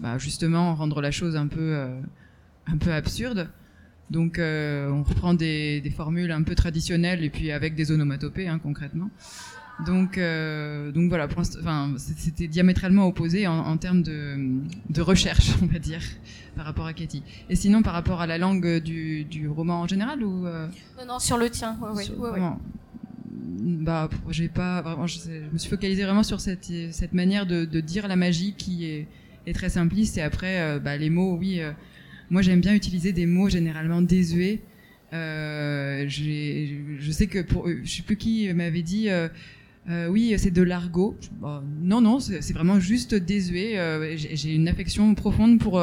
bah, justement rendre la chose un peu, euh, un peu absurde. Donc euh, on reprend des, des formules un peu traditionnelles et puis avec des onomatopées hein, concrètement. Donc, euh, donc voilà, enfin, c'était diamétralement opposé en, en termes de, de recherche, on va dire, par rapport à Katie. Et sinon, par rapport à la langue du, du roman en général ou euh, Non, non, sur le tien. Ouais, sur- ouais, ouais. vraiment, bah, j'ai pas vraiment, je, me suis focalisée vraiment sur cette, cette manière de, de dire la magie qui est, est très simpliste. Et après, euh, bah, les mots, oui, euh, moi j'aime bien utiliser des mots généralement désuets. Euh, je sais que pour, je sais plus qui m'avait dit. oui, c'est de l'argot. Non, non, c'est vraiment juste désuet. J'ai une affection profonde pour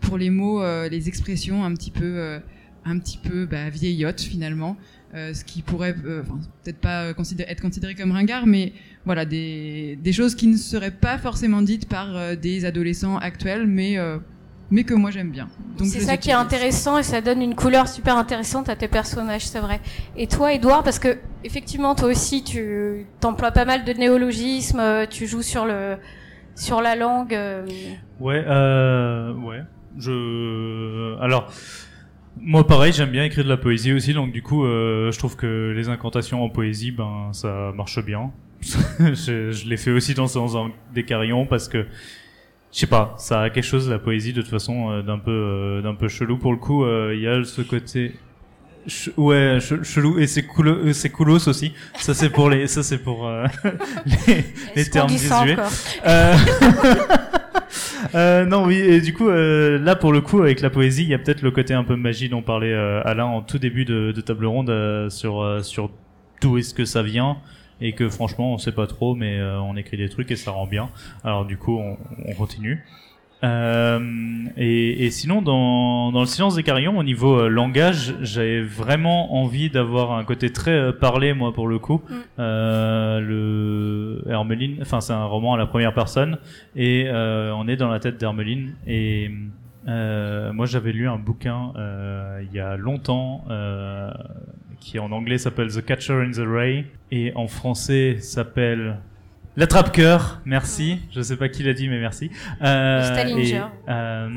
pour les mots, les expressions un petit peu, un petit peu bah, vieillottes finalement, euh, ce qui pourrait euh, enfin, peut-être pas considéré- être considéré comme ringard, mais voilà des, des choses qui ne seraient pas forcément dites par euh, des adolescents actuels, mais euh, mais que moi j'aime bien. C'est ça qui est intéressant et ça donne une couleur super intéressante à tes personnages, c'est vrai. Et toi, Edouard, parce que effectivement, toi aussi, tu t'emploies pas mal de néologismes, tu joues sur le sur la langue. euh, Ouais, euh, ouais. Je, alors, moi pareil, j'aime bien écrire de la poésie aussi, donc du coup, euh, je trouve que les incantations en poésie, ben, ça marche bien. je je l'ai fait aussi dans, des carillons parce que, je sais pas, ça a quelque chose la poésie de toute façon euh, d'un peu, euh, d'un peu chelou pour le coup. euh, Il y a ce côté. Ch- ouais, che- chelou et c'est cool, c'est coolos aussi. Ça c'est pour les, ça c'est pour euh, les, les termes désuets. Euh, euh, non, oui, et du coup, euh, là pour le coup, avec la poésie, il y a peut-être le côté un peu magie dont parlait euh, Alain en tout début de, table ronde euh, sur sur d'où est-ce que ça vient et que franchement on sait pas trop, mais on écrit des trucs et ça rend bien. Alors du coup, on continue. Euh, et, et sinon, dans, dans le silence des carillons, au niveau euh, langage, j'avais vraiment envie d'avoir un côté très euh, parlé, moi, pour le coup. Mm. Euh, le Hermeline, enfin, c'est un roman à la première personne, et euh, on est dans la tête d'Hermeline. Et euh, moi, j'avais lu un bouquin euh, il y a longtemps, euh, qui en anglais s'appelle The Catcher in the Ray, et en français s'appelle L'attrape-cœur, merci. Je sais pas qui l'a dit, mais merci. Euh, et, euh,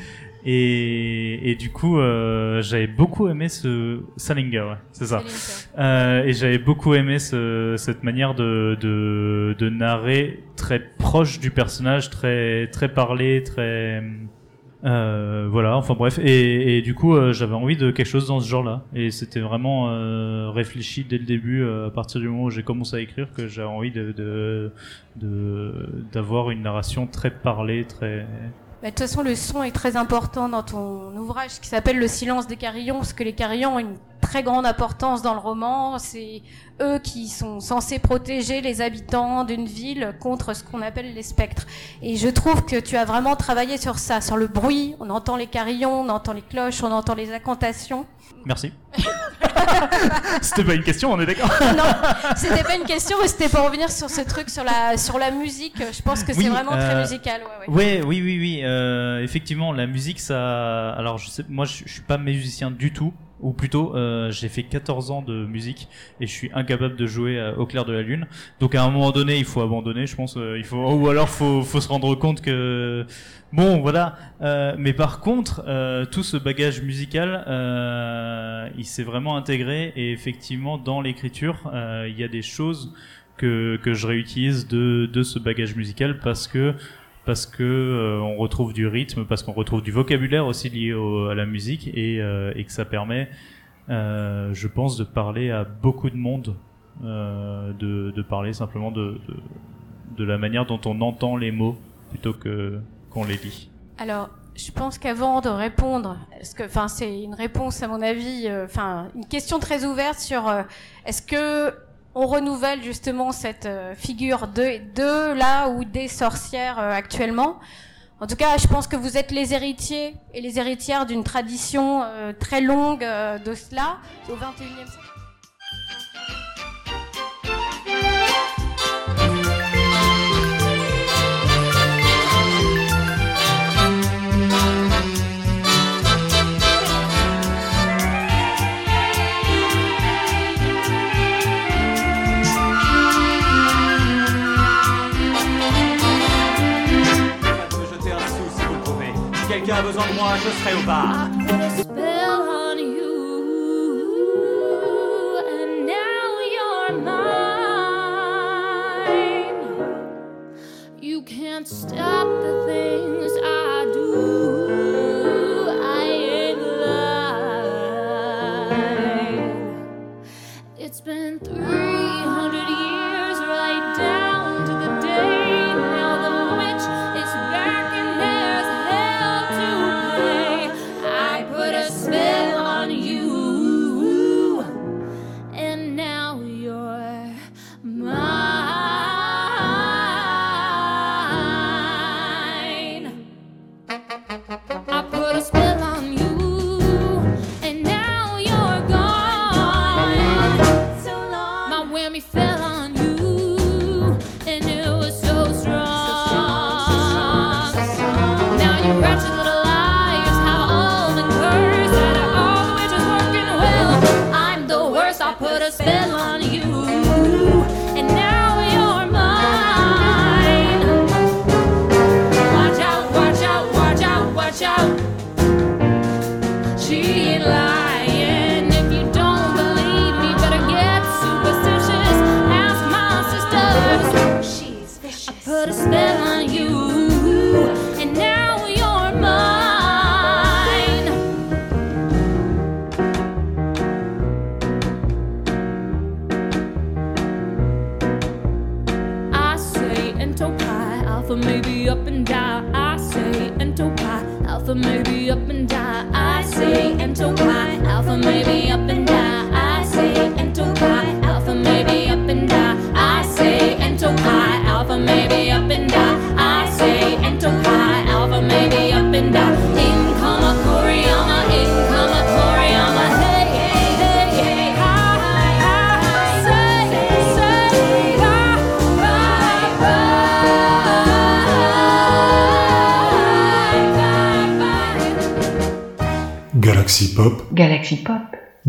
et, et du coup, euh, j'avais beaucoup aimé ce Salinger, ouais, c'est ça. Euh, et j'avais beaucoup aimé ce, cette manière de, de, de narrer très proche du personnage, très très parlé, très euh, voilà. Enfin bref. Et, et du coup, euh, j'avais envie de quelque chose dans ce genre-là. Et c'était vraiment euh, réfléchi dès le début, euh, à partir du moment où j'ai commencé à écrire, que j'avais envie de de de- d'avoir une narration très parlée, très Bah, De toute façon, le son est très important dans ton ouvrage qui s'appelle Le silence des carillons, parce que les carillons ont une très grande importance dans le roman. C'est eux qui sont censés protéger les habitants d'une ville contre ce qu'on appelle les spectres. Et je trouve que tu as vraiment travaillé sur ça, sur le bruit. On entend les carillons, on entend les cloches, on entend les incantations. Merci. C'était pas une question, on est d'accord. non, c'était pas une question, mais c'était pour revenir sur ce truc, sur la, sur la musique. Je pense que c'est Oui, vraiment très euh, musical. Ouais, ouais. Ouais, oui, oui, oui. euh, effectivement, la musique, ça. Alors, je sais, moi, je, je suis pas musicien du tout. Ou plutôt, euh, j'ai fait 14 ans de musique et je suis incapable de jouer euh, au clair de la lune. Donc, à un moment donné, il faut abandonner, je pense. euh, il faut, ou alors, faut, faut se rendre compte que, bon, voilà. Euh, mais par contre, euh, tout ce bagage musical, il s'est vraiment intégré et effectivement, dans l'écriture, il y a des choses que, que je réutilise de, de ce bagage musical parce que parce que euh, on retrouve du rythme, parce qu'on retrouve du vocabulaire aussi lié au- à la musique et, euh, et que ça permet, euh, je pense, de parler à beaucoup de monde, euh, de, de parler simplement de, de, de la manière dont on entend les mots plutôt que qu'on les lit. Alors, je pense qu'avant de répondre, parce que, enfin, c'est une réponse à mon avis, euh, enfin, une question très ouverte sur euh, est-ce que on renouvelle justement cette euh, figure de, de là ou des sorcières euh, actuellement. En tout cas, je pense que vous êtes les héritiers et les héritières d'une tradition euh, très longue de cela au 21e siècle. Quelqu'un a besoin de moi, je serai au bar. spell on